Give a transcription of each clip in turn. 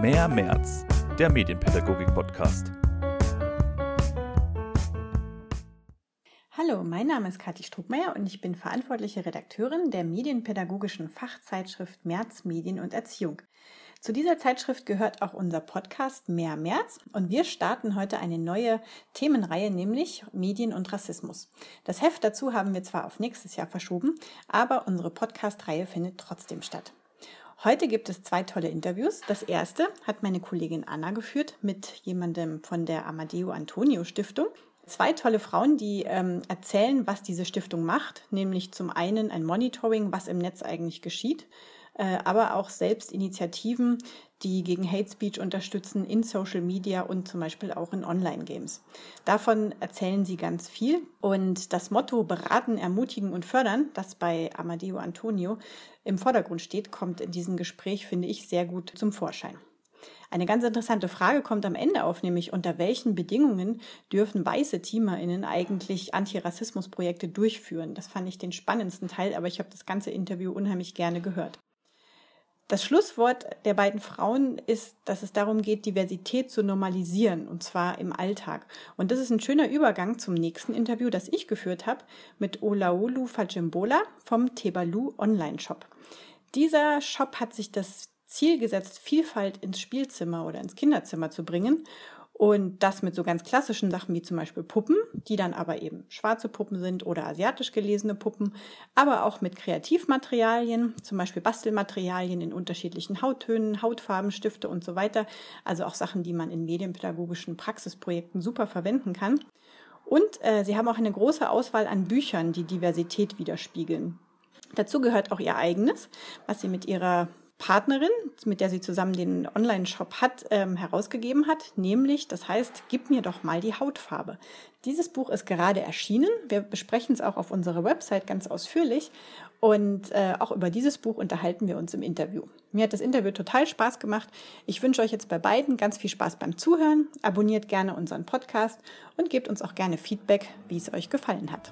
Mehr März, der Medienpädagogik-Podcast. Hallo, mein Name ist Kathi Struckmeier und ich bin verantwortliche Redakteurin der medienpädagogischen Fachzeitschrift März Medien und Erziehung. Zu dieser Zeitschrift gehört auch unser Podcast Mehr März und wir starten heute eine neue Themenreihe, nämlich Medien und Rassismus. Das Heft dazu haben wir zwar auf nächstes Jahr verschoben, aber unsere Podcast-Reihe findet trotzdem statt. Heute gibt es zwei tolle Interviews. Das erste hat meine Kollegin Anna geführt mit jemandem von der Amadeo Antonio Stiftung zwei tolle Frauen, die ähm, erzählen, was diese Stiftung macht, nämlich zum einen ein Monitoring, was im Netz eigentlich geschieht, aber auch selbst Initiativen, die gegen Hate Speech unterstützen in Social Media und zum Beispiel auch in Online-Games. Davon erzählen sie ganz viel. Und das Motto beraten, ermutigen und fördern, das bei Amadeo Antonio im Vordergrund steht, kommt in diesem Gespräch, finde ich, sehr gut zum Vorschein. Eine ganz interessante Frage kommt am Ende auf, nämlich unter welchen Bedingungen dürfen weiße TeamerInnen eigentlich Antirassismusprojekte durchführen? Das fand ich den spannendsten Teil, aber ich habe das ganze Interview unheimlich gerne gehört. Das Schlusswort der beiden Frauen ist, dass es darum geht, Diversität zu normalisieren, und zwar im Alltag. Und das ist ein schöner Übergang zum nächsten Interview, das ich geführt habe mit Olaolu Fajimbola vom Tebalu Online Shop. Dieser Shop hat sich das Ziel gesetzt, Vielfalt ins Spielzimmer oder ins Kinderzimmer zu bringen. Und das mit so ganz klassischen Sachen wie zum Beispiel Puppen, die dann aber eben schwarze Puppen sind oder asiatisch gelesene Puppen, aber auch mit Kreativmaterialien, zum Beispiel Bastelmaterialien in unterschiedlichen Hauttönen, Hautfarben, Stifte und so weiter. Also auch Sachen, die man in medienpädagogischen Praxisprojekten super verwenden kann. Und äh, sie haben auch eine große Auswahl an Büchern, die Diversität widerspiegeln. Dazu gehört auch ihr eigenes, was sie mit ihrer Partnerin, mit der sie zusammen den Online-Shop hat, ähm, herausgegeben hat, nämlich, das heißt, gib mir doch mal die Hautfarbe. Dieses Buch ist gerade erschienen. Wir besprechen es auch auf unserer Website ganz ausführlich und äh, auch über dieses Buch unterhalten wir uns im Interview. Mir hat das Interview total Spaß gemacht. Ich wünsche euch jetzt bei beiden ganz viel Spaß beim Zuhören. Abonniert gerne unseren Podcast und gebt uns auch gerne Feedback, wie es euch gefallen hat.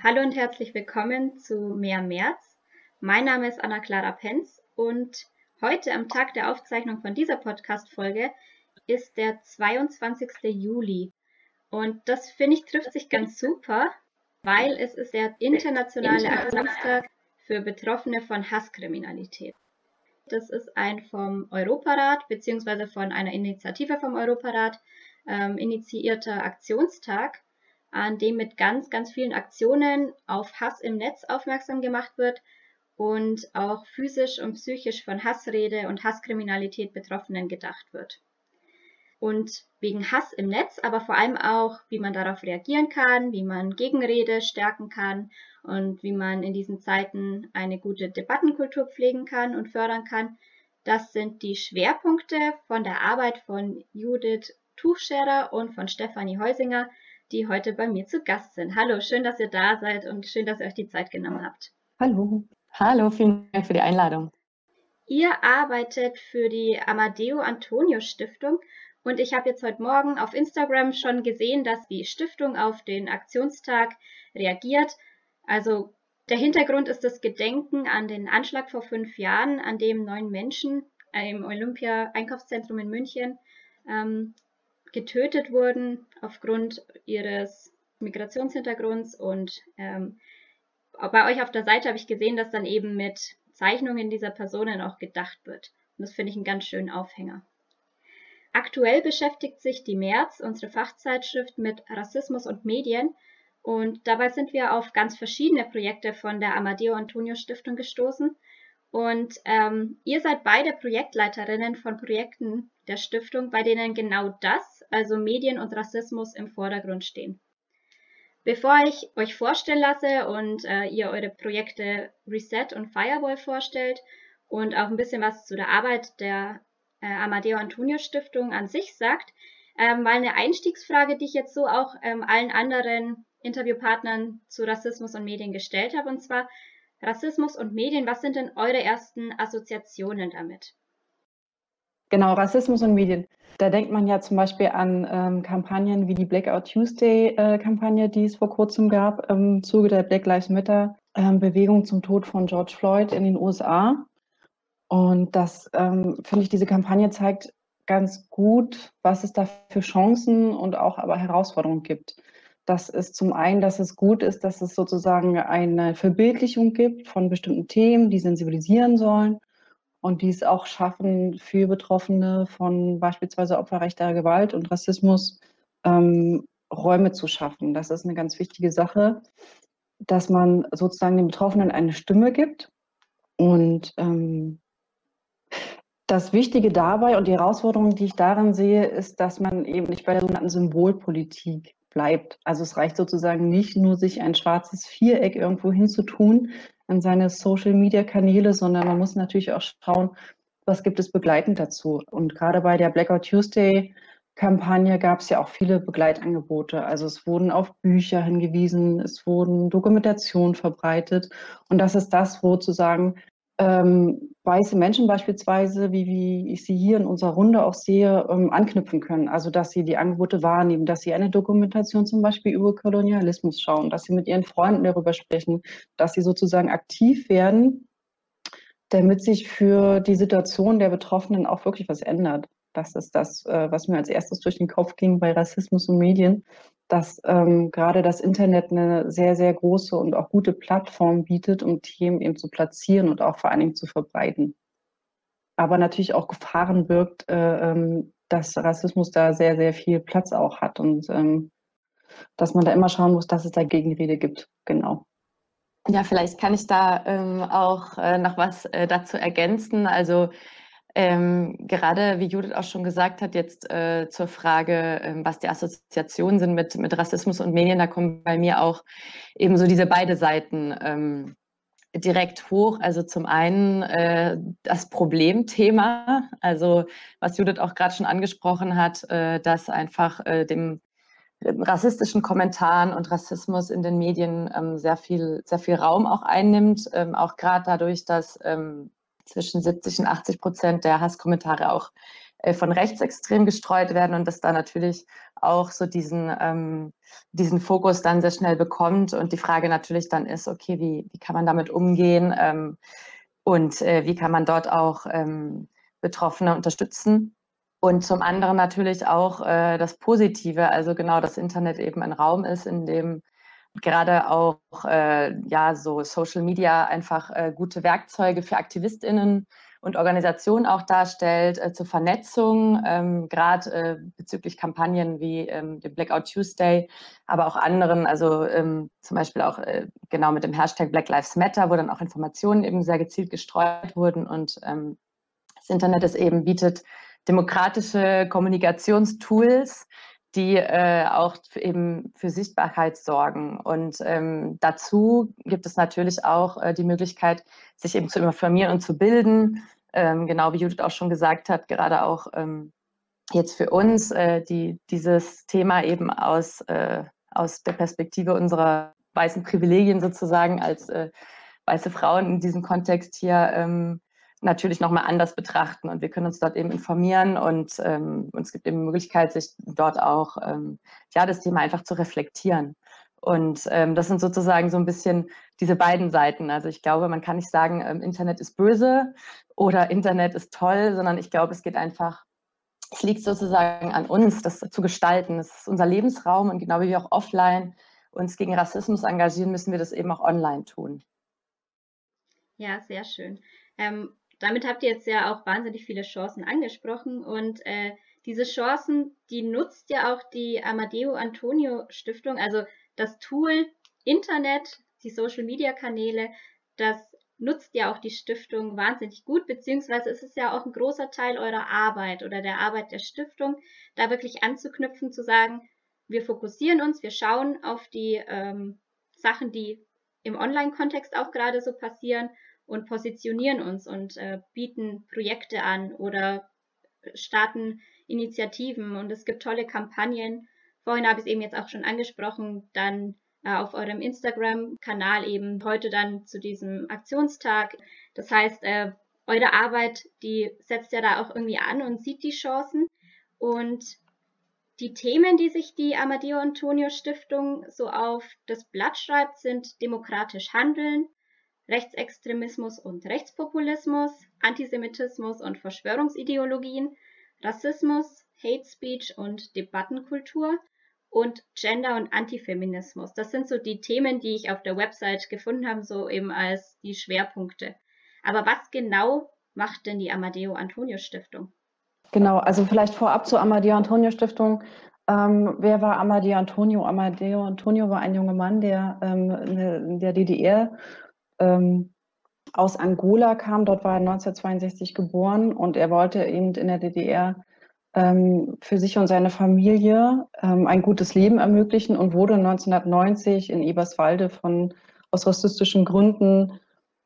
Hallo und herzlich willkommen zu Mehr März. Mein Name ist Anna-Clara Penz und heute am Tag der Aufzeichnung von dieser Podcast-Folge ist der 22. Juli. Und das finde ich trifft sich ganz super, weil es ist der internationale Aktionstag für Betroffene von Hasskriminalität. Das ist ein vom Europarat bzw. von einer Initiative vom Europarat ähm, initiierter Aktionstag an dem mit ganz, ganz vielen Aktionen auf Hass im Netz aufmerksam gemacht wird und auch physisch und psychisch von Hassrede und Hasskriminalität Betroffenen gedacht wird. Und wegen Hass im Netz, aber vor allem auch, wie man darauf reagieren kann, wie man Gegenrede stärken kann und wie man in diesen Zeiten eine gute Debattenkultur pflegen kann und fördern kann. Das sind die Schwerpunkte von der Arbeit von Judith Tuchscherer und von Stefanie Heusinger, die heute bei mir zu Gast sind. Hallo, schön, dass ihr da seid und schön, dass ihr euch die Zeit genommen habt. Hallo. Hallo, vielen Dank für die Einladung. Ihr arbeitet für die Amadeo Antonio Stiftung und ich habe jetzt heute Morgen auf Instagram schon gesehen, dass die Stiftung auf den Aktionstag reagiert. Also der Hintergrund ist das Gedenken an den Anschlag vor fünf Jahren, an dem neun Menschen im Olympia-Einkaufszentrum in München ähm, getötet wurden aufgrund ihres Migrationshintergrunds und ähm, bei euch auf der Seite habe ich gesehen, dass dann eben mit Zeichnungen dieser Personen auch gedacht wird. Und das finde ich einen ganz schönen Aufhänger. Aktuell beschäftigt sich die März, unsere Fachzeitschrift, mit Rassismus und Medien. Und dabei sind wir auf ganz verschiedene Projekte von der Amadeo Antonio Stiftung gestoßen. Und ähm, ihr seid beide Projektleiterinnen von Projekten der Stiftung, bei denen genau das, also Medien und Rassismus, im Vordergrund stehen. Bevor ich euch vorstellen lasse und äh, ihr eure Projekte Reset und Firewall vorstellt und auch ein bisschen was zu der Arbeit der äh, Amadeo Antonio Stiftung an sich sagt, ähm, mal eine Einstiegsfrage, die ich jetzt so auch ähm, allen anderen Interviewpartnern zu Rassismus und Medien gestellt habe, und zwar Rassismus und Medien, was sind denn eure ersten Assoziationen damit? Genau, Rassismus und Medien. Da denkt man ja zum Beispiel an ähm, Kampagnen wie die Blackout Tuesday-Kampagne, äh, die es vor kurzem gab im Zuge der Black Lives Matter-Bewegung ähm, zum Tod von George Floyd in den USA. Und das ähm, finde ich, diese Kampagne zeigt ganz gut, was es da für Chancen und auch aber Herausforderungen gibt. Das ist zum einen, dass es gut ist, dass es sozusagen eine Verbildlichung gibt von bestimmten Themen, die sensibilisieren sollen und die es auch schaffen, für Betroffene von beispielsweise opferrechter Gewalt und Rassismus ähm, Räume zu schaffen. Das ist eine ganz wichtige Sache, dass man sozusagen den Betroffenen eine Stimme gibt. Und ähm, das Wichtige dabei und die Herausforderung, die ich darin sehe, ist, dass man eben nicht bei der sogenannten Symbolpolitik bleibt. Also es reicht sozusagen nicht nur, sich ein schwarzes Viereck irgendwo hinzutun an seine Social-Media-Kanäle, sondern man muss natürlich auch schauen, was gibt es begleitend dazu. Und gerade bei der Blackout Tuesday Kampagne gab es ja auch viele Begleitangebote. Also es wurden auf Bücher hingewiesen, es wurden Dokumentationen verbreitet. Und das ist das, wo zu sagen, ähm, weiße Menschen beispielsweise, wie, wie ich sie hier in unserer Runde auch sehe, ähm, anknüpfen können. Also dass sie die Angebote wahrnehmen, dass sie eine Dokumentation zum Beispiel über Kolonialismus schauen, dass sie mit ihren Freunden darüber sprechen, dass sie sozusagen aktiv werden, damit sich für die Situation der Betroffenen auch wirklich was ändert. Das ist das, äh, was mir als erstes durch den Kopf ging bei Rassismus und Medien, dass ähm, gerade das Internet eine sehr, sehr große und auch gute Plattform bietet, um Themen eben zu platzieren und auch vor allen Dingen zu verbreiten. Aber natürlich auch Gefahren birgt, äh, ähm, dass Rassismus da sehr, sehr viel Platz auch hat und ähm, dass man da immer schauen muss, dass es da Gegenrede gibt. Genau. Ja, vielleicht kann ich da ähm, auch äh, noch was äh, dazu ergänzen. Also ähm, gerade wie Judith auch schon gesagt hat, jetzt äh, zur Frage, ähm, was die Assoziationen sind mit, mit Rassismus und Medien, da kommen bei mir auch eben so diese beide Seiten ähm, direkt hoch. Also zum einen äh, das Problemthema, also was Judith auch gerade schon angesprochen hat, äh, dass einfach äh, dem rassistischen Kommentaren und Rassismus in den Medien ähm, sehr viel sehr viel Raum auch einnimmt, ähm, auch gerade dadurch, dass ähm, zwischen 70 und 80 Prozent der Hasskommentare auch äh, von rechtsextrem gestreut werden und das da natürlich auch so diesen, ähm, diesen Fokus dann sehr schnell bekommt. Und die Frage natürlich dann ist, okay, wie, wie kann man damit umgehen ähm, und äh, wie kann man dort auch ähm, Betroffene unterstützen? Und zum anderen natürlich auch äh, das Positive, also genau das Internet eben ein Raum ist, in dem gerade auch äh, ja so Social Media einfach äh, gute Werkzeuge für AktivistInnen und Organisationen auch darstellt äh, zur Vernetzung, ähm, gerade äh, bezüglich Kampagnen wie ähm, dem Blackout Tuesday, aber auch anderen, also ähm, zum Beispiel auch äh, genau mit dem Hashtag Black Lives Matter, wo dann auch Informationen eben sehr gezielt gestreut wurden und ähm, das Internet es eben bietet demokratische Kommunikationstools, die äh, auch eben für Sichtbarkeit sorgen. Und ähm, dazu gibt es natürlich auch äh, die Möglichkeit, sich eben zu informieren und zu bilden. Ähm, genau wie Judith auch schon gesagt hat, gerade auch ähm, jetzt für uns, äh, die dieses Thema eben aus, äh, aus der Perspektive unserer weißen Privilegien sozusagen als äh, weiße Frauen in diesem Kontext hier ähm, natürlich nochmal anders betrachten und wir können uns dort eben informieren und ähm, es gibt eben die Möglichkeit, sich dort auch ähm, ja, das Thema einfach zu reflektieren. Und ähm, das sind sozusagen so ein bisschen diese beiden Seiten. Also ich glaube, man kann nicht sagen, ähm, Internet ist böse oder Internet ist toll, sondern ich glaube, es geht einfach, es liegt sozusagen an uns, das zu gestalten. Es ist unser Lebensraum und genau wie wir auch offline uns gegen Rassismus engagieren, müssen wir das eben auch online tun. Ja, sehr schön. Ähm, damit habt ihr jetzt ja auch wahnsinnig viele Chancen angesprochen. Und äh, diese Chancen, die nutzt ja auch die Amadeo Antonio Stiftung, also das Tool Internet, die Social Media Kanäle, das nutzt ja auch die Stiftung wahnsinnig gut, beziehungsweise ist es ja auch ein großer Teil eurer Arbeit oder der Arbeit der Stiftung, da wirklich anzuknüpfen, zu sagen, wir fokussieren uns, wir schauen auf die ähm, Sachen, die im Online-Kontext auch gerade so passieren und positionieren uns und äh, bieten Projekte an oder starten Initiativen und es gibt tolle Kampagnen. Vorhin habe ich es eben jetzt auch schon angesprochen, dann äh, auf eurem Instagram-Kanal eben heute dann zu diesem Aktionstag. Das heißt, äh, eure Arbeit, die setzt ja da auch irgendwie an und sieht die Chancen. Und die Themen, die sich die Amadeo Antonio Stiftung so auf das Blatt schreibt, sind demokratisch handeln, Rechtsextremismus und Rechtspopulismus, Antisemitismus und Verschwörungsideologien, Rassismus, Hate Speech und Debattenkultur und Gender und Antifeminismus. Das sind so die Themen, die ich auf der Website gefunden habe, so eben als die Schwerpunkte. Aber was genau macht denn die Amadeo Antonio Stiftung? Genau, also vielleicht vorab zur Amadeo Antonio Stiftung. Ähm, wer war Amadeo Antonio? Amadeo Antonio war ein junger Mann, der ähm, in der DDR ähm, aus Angola kam. Dort war er 1962 geboren und er wollte eben in der DDR ähm, für sich und seine Familie ähm, ein gutes Leben ermöglichen und wurde 1990 in Eberswalde von aus rassistischen Gründen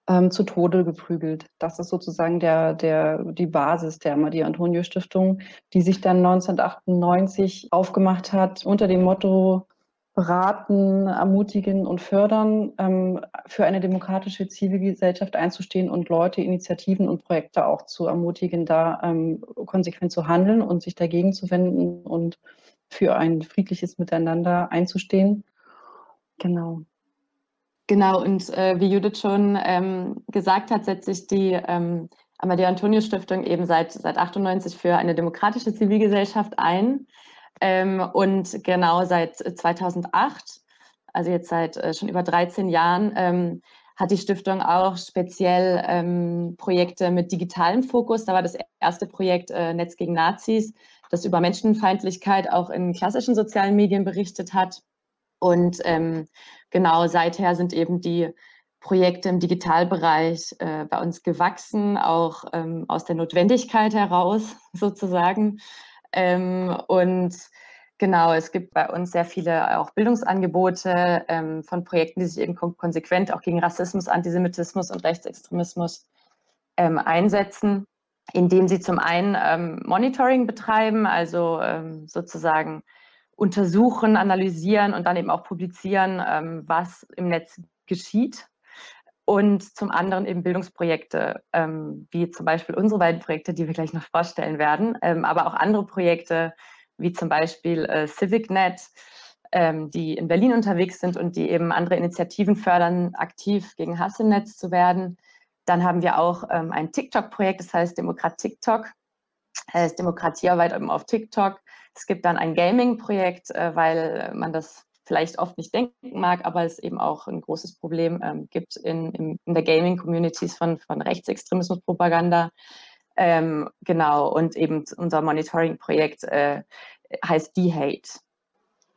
ähm, zu Tode geprügelt. Das ist sozusagen der, der, die Basis der Maria Antonio Stiftung, die sich dann 1998 aufgemacht hat unter dem Motto beraten, ermutigen und fördern, ähm, für eine demokratische Zivilgesellschaft einzustehen und Leute, Initiativen und Projekte auch zu ermutigen, da ähm, konsequent zu handeln und sich dagegen zu wenden und für ein friedliches Miteinander einzustehen. Genau. Genau, und äh, wie Judith schon ähm, gesagt hat, setzt sich die ähm, Amadeo Antonio Stiftung eben seit, seit 98 für eine demokratische Zivilgesellschaft ein. Ähm, und genau seit 2008, also jetzt seit äh, schon über 13 Jahren, ähm, hat die Stiftung auch speziell ähm, Projekte mit digitalem Fokus. Da war das erste Projekt äh, Netz gegen Nazis, das über Menschenfeindlichkeit auch in klassischen sozialen Medien berichtet hat. Und ähm, genau seither sind eben die Projekte im Digitalbereich äh, bei uns gewachsen, auch ähm, aus der Notwendigkeit heraus sozusagen. Ähm, und genau, es gibt bei uns sehr viele auch Bildungsangebote ähm, von Projekten, die sich eben konsequent auch gegen Rassismus, Antisemitismus und Rechtsextremismus ähm, einsetzen, indem sie zum einen ähm, Monitoring betreiben, also ähm, sozusagen untersuchen, analysieren und dann eben auch publizieren, ähm, was im Netz geschieht. Und zum anderen eben Bildungsprojekte, ähm, wie zum Beispiel unsere beiden Projekte, die wir gleich noch vorstellen werden, aber auch andere Projekte, wie zum Beispiel äh, CivicNet, ähm, die in Berlin unterwegs sind und die eben andere Initiativen fördern, aktiv gegen Hass im Netz zu werden. Dann haben wir auch ähm, ein TikTok-Projekt, das heißt Demokrat TikTok, heißt Demokratiearbeit eben auf TikTok. Es gibt dann ein Gaming-Projekt, äh, weil man das vielleicht oft nicht denken mag, aber es eben auch ein großes Problem ähm, gibt in, in, in der Gaming-Communities von, von Rechtsextremismus-Propaganda. Ähm, genau, und eben unser Monitoring-Projekt äh, heißt D-Hate.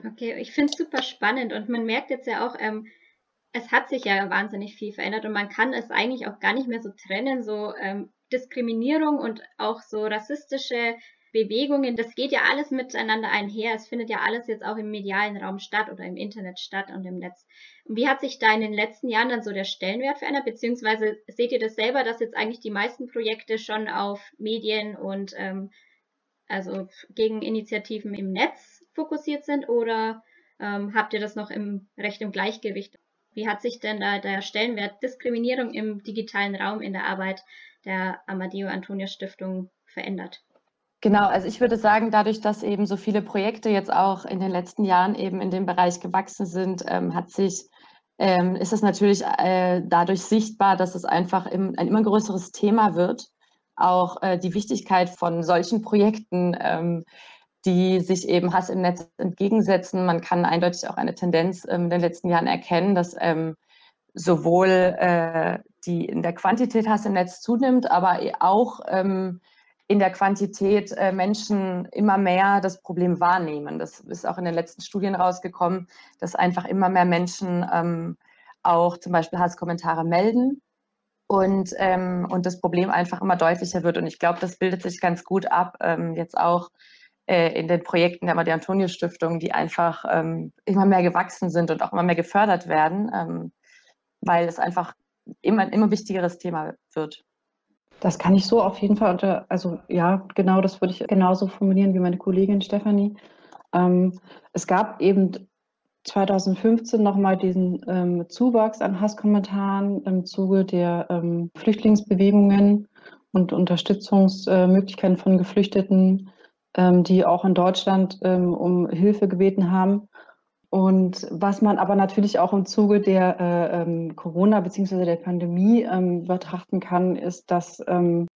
Okay, ich finde es super spannend und man merkt jetzt ja auch, ähm, es hat sich ja wahnsinnig viel verändert und man kann es eigentlich auch gar nicht mehr so trennen, so ähm, Diskriminierung und auch so rassistische Bewegungen, das geht ja alles miteinander einher. Es findet ja alles jetzt auch im medialen Raum statt oder im Internet statt und im Netz. Und wie hat sich da in den letzten Jahren dann so der Stellenwert verändert? Beziehungsweise seht ihr das selber, dass jetzt eigentlich die meisten Projekte schon auf Medien und ähm, also gegen Initiativen im Netz fokussiert sind oder ähm, habt ihr das noch im recht im Gleichgewicht? Wie hat sich denn da der Stellenwert Diskriminierung im digitalen Raum in der Arbeit der Amadeo Antonio Stiftung verändert? Genau, also ich würde sagen, dadurch, dass eben so viele Projekte jetzt auch in den letzten Jahren eben in dem Bereich gewachsen sind, ähm, hat sich, ähm, ist es natürlich äh, dadurch sichtbar, dass es einfach im, ein immer größeres Thema wird. Auch äh, die Wichtigkeit von solchen Projekten, ähm, die sich eben Hass im Netz entgegensetzen. Man kann eindeutig auch eine Tendenz ähm, in den letzten Jahren erkennen, dass ähm, sowohl äh, die in der Quantität Hass im Netz zunimmt, aber auch ähm, in der Quantität äh, Menschen immer mehr das Problem wahrnehmen. Das ist auch in den letzten Studien rausgekommen, dass einfach immer mehr Menschen ähm, auch zum Beispiel Hasskommentare melden und, ähm, und das Problem einfach immer deutlicher wird. Und ich glaube, das bildet sich ganz gut ab, ähm, jetzt auch äh, in den Projekten der Maria-Antonio Stiftung, die einfach ähm, immer mehr gewachsen sind und auch immer mehr gefördert werden, ähm, weil es einfach immer ein immer wichtigeres Thema wird. Das kann ich so auf jeden Fall unter, also ja, genau, das würde ich genauso formulieren wie meine Kollegin Stefanie. Ähm, es gab eben 2015 nochmal diesen ähm, Zuwachs an Hasskommentaren im Zuge der ähm, Flüchtlingsbewegungen. und Unterstützungsmöglichkeiten von Geflüchteten, ähm, die auch in Deutschland ähm, um Hilfe gebeten haben. Und was man aber natürlich auch im Zuge der äh, ähm, Corona- bzw. der Pandemie ähm, betrachten kann, ist, dass ähm,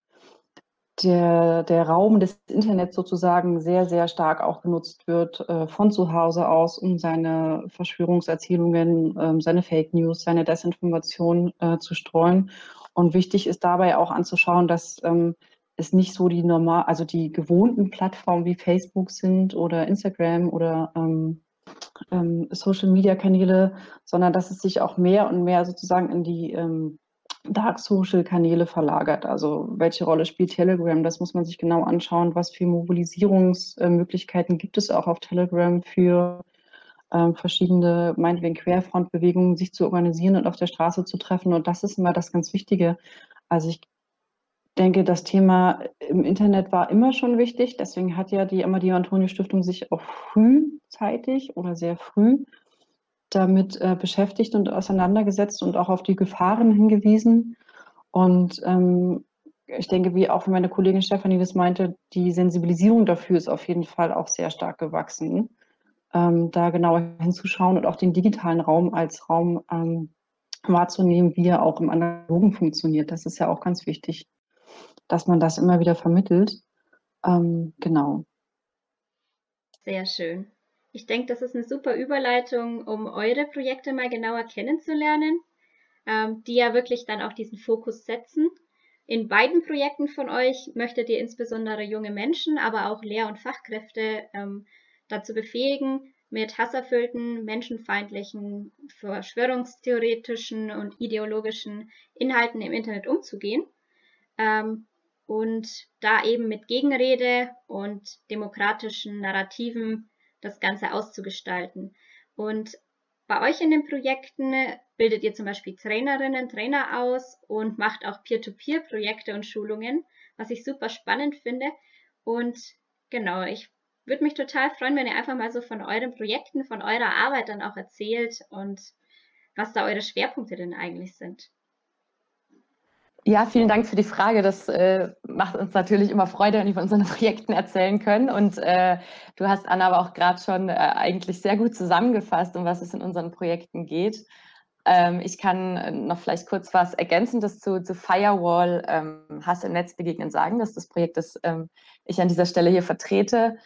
der, der Raum des Internets sozusagen sehr, sehr stark auch genutzt wird äh, von zu Hause aus, um seine Verschwörungserzählungen, äh, seine Fake News, seine Desinformation äh, zu streuen. Und wichtig ist dabei auch anzuschauen, dass ähm, es nicht so die normal, also die gewohnten Plattformen wie Facebook sind oder Instagram oder ähm, ähm, Social Media Kanäle, sondern dass es sich auch mehr und mehr sozusagen in die ähm, Dark Social Kanäle verlagert. Also welche Rolle spielt Telegram? Das muss man sich genau anschauen. Was für Mobilisierungsmöglichkeiten gibt es auch auf Telegram für ähm, verschiedene, meinetwegen Querfrontbewegungen, sich zu organisieren und auf der Straße zu treffen. Und das ist immer das ganz Wichtige. Also ich denke, das Thema im Internet war immer schon wichtig. Deswegen hat ja die Amadeo Antonio Stiftung sich auch frühzeitig oder sehr früh damit äh, beschäftigt und auseinandergesetzt und auch auf die Gefahren hingewiesen. Und ähm, ich denke, wie auch meine Kollegin Stefanie das meinte, die Sensibilisierung dafür ist auf jeden Fall auch sehr stark gewachsen, ähm, da genauer hinzuschauen und auch den digitalen Raum als Raum ähm, wahrzunehmen, wie er auch im Analogen funktioniert. Das ist ja auch ganz wichtig, dass man das immer wieder vermittelt. Ähm, genau. Sehr schön. Ich denke, das ist eine super Überleitung, um eure Projekte mal genauer kennenzulernen, ähm, die ja wirklich dann auch diesen Fokus setzen. In beiden Projekten von euch möchtet ihr insbesondere junge Menschen, aber auch Lehr- und Fachkräfte ähm, dazu befähigen, mit hasserfüllten, menschenfeindlichen, verschwörungstheoretischen und ideologischen Inhalten im Internet umzugehen. Ähm, und da eben mit Gegenrede und demokratischen Narrativen das Ganze auszugestalten. Und bei euch in den Projekten bildet ihr zum Beispiel Trainerinnen, Trainer aus und macht auch Peer-to-Peer-Projekte und Schulungen, was ich super spannend finde. Und genau, ich würde mich total freuen, wenn ihr einfach mal so von euren Projekten, von eurer Arbeit dann auch erzählt und was da eure Schwerpunkte denn eigentlich sind. Ja, vielen Dank für die Frage. Das äh, macht uns natürlich immer Freude, wenn wir von unseren Projekten erzählen können. Und äh, du hast, Anna, aber auch gerade schon äh, eigentlich sehr gut zusammengefasst, um was es in unseren Projekten geht. Ähm, ich kann noch vielleicht kurz was Ergänzendes zu, zu Firewall ähm, Hass im Netz begegnen sagen. Das ist das Projekt, das ähm, ich an dieser Stelle hier vertrete.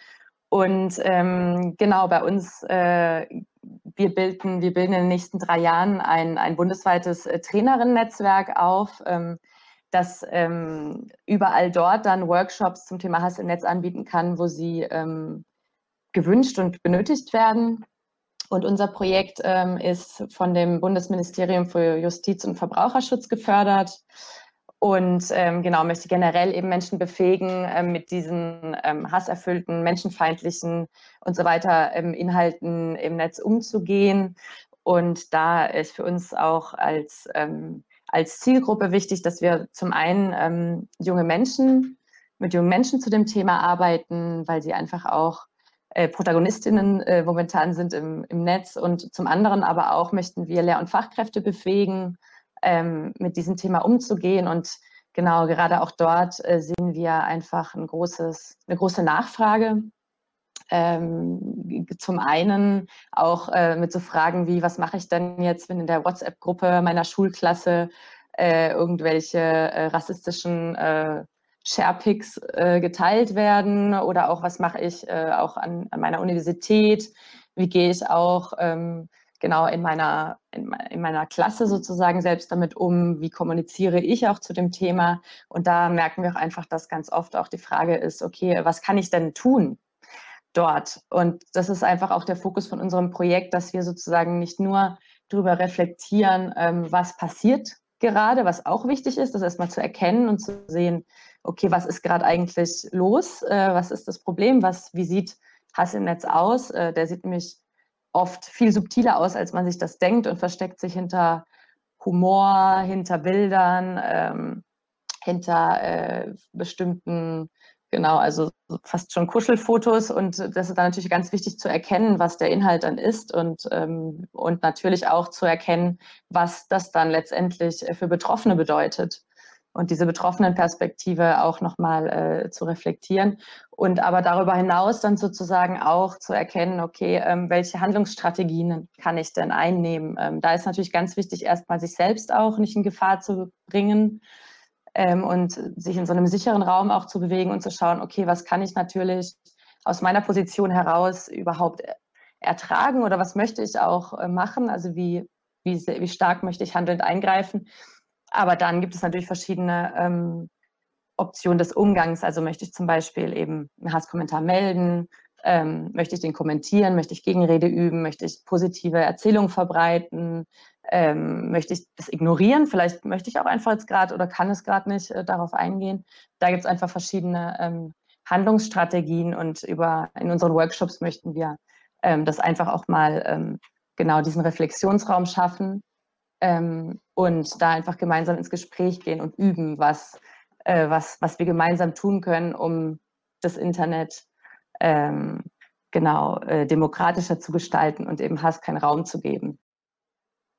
Und ähm, genau, bei uns, äh, wir, bilden, wir bilden in den nächsten drei Jahren ein, ein bundesweites äh, Trainerinnen-Netzwerk auf, ähm, das ähm, überall dort dann Workshops zum Thema Hass im Netz anbieten kann, wo sie ähm, gewünscht und benötigt werden. Und unser Projekt ähm, ist von dem Bundesministerium für Justiz und Verbraucherschutz gefördert und ähm, genau möchte generell eben Menschen befähigen, ähm, mit diesen ähm, hasserfüllten, menschenfeindlichen und so weiter Inhalten im Netz umzugehen. Und da ist für uns auch als ähm, als Zielgruppe wichtig, dass wir zum einen ähm, junge Menschen mit jungen Menschen zu dem Thema arbeiten, weil sie einfach auch äh, Protagonistinnen äh, momentan sind im, im Netz. Und zum anderen aber auch möchten wir Lehr- und Fachkräfte befähigen, ähm, mit diesem Thema umzugehen. Und genau gerade auch dort äh, sehen wir einfach ein großes, eine große Nachfrage ähm, zum einen auch äh, mit so Fragen wie, was mache ich denn jetzt, wenn in der WhatsApp-Gruppe meiner Schulklasse äh, irgendwelche äh, rassistischen äh, Sharepics äh, geteilt werden oder auch, was mache ich äh, auch an, an, meiner Universität, wie gehe ich auch ähm, genau in meiner, in, in, meiner Klasse sozusagen selbst damit um, wie kommuniziere ich auch zu dem Thema. Und da merken wir auch einfach, dass ganz oft auch die Frage ist, okay, was kann ich denn tun? Dort. Und das ist einfach auch der Fokus von unserem Projekt, dass wir sozusagen nicht nur darüber reflektieren, ähm, was passiert gerade, was auch wichtig ist, das erstmal zu erkennen und zu sehen, okay, was ist gerade eigentlich los, äh, was ist das Problem, was, wie sieht Hass im Netz aus? Äh, der sieht nämlich oft viel subtiler aus, als man sich das denkt und versteckt sich hinter Humor, hinter Bildern, ähm, hinter äh, bestimmten Genau, also fast schon Kuschelfotos und das ist dann natürlich ganz wichtig zu erkennen, was der Inhalt dann ist und, ähm, und natürlich auch zu erkennen, was das dann letztendlich für Betroffene bedeutet. und diese betroffenen Perspektive auch nochmal äh, zu reflektieren und aber darüber hinaus dann sozusagen auch zu erkennen, okay, ähm, welche Handlungsstrategien kann ich denn einnehmen? Ähm, da ist natürlich ganz wichtig, erstmal sich selbst auch nicht in Gefahr zu bringen ähm, und sich in so einem sicheren Raum auch zu bewegen und zu schauen, okay, was kann ich natürlich aus meiner Position heraus überhaupt ertragen oder was möchte ich auch äh, machen? Also wie, wie, wie stark möchte ich handelnd eingreifen? Aber dann gibt es natürlich verschiedene ähm, Optionen des Umgangs. Also möchte ich zum Beispiel eben einen Hasskommentar melden, ähm, möchte ich den kommentieren, möchte ich Gegenrede üben, möchte ich positive Erzählungen verbreiten, ähm, möchte ich das ignorieren, vielleicht möchte ich auch einfach jetzt gerade oder kann es gerade nicht äh, darauf eingehen. Da gibt es einfach verschiedene ähm, Handlungsstrategien und über in unseren Workshops möchten wir ähm, das einfach auch mal ähm, genau diesen Reflexionsraum schaffen ähm, und da einfach gemeinsam ins Gespräch gehen und üben, was, äh, was, was wir gemeinsam tun können, um das Internet ähm, genau äh, demokratischer zu gestalten und eben Hass keinen Raum zu geben.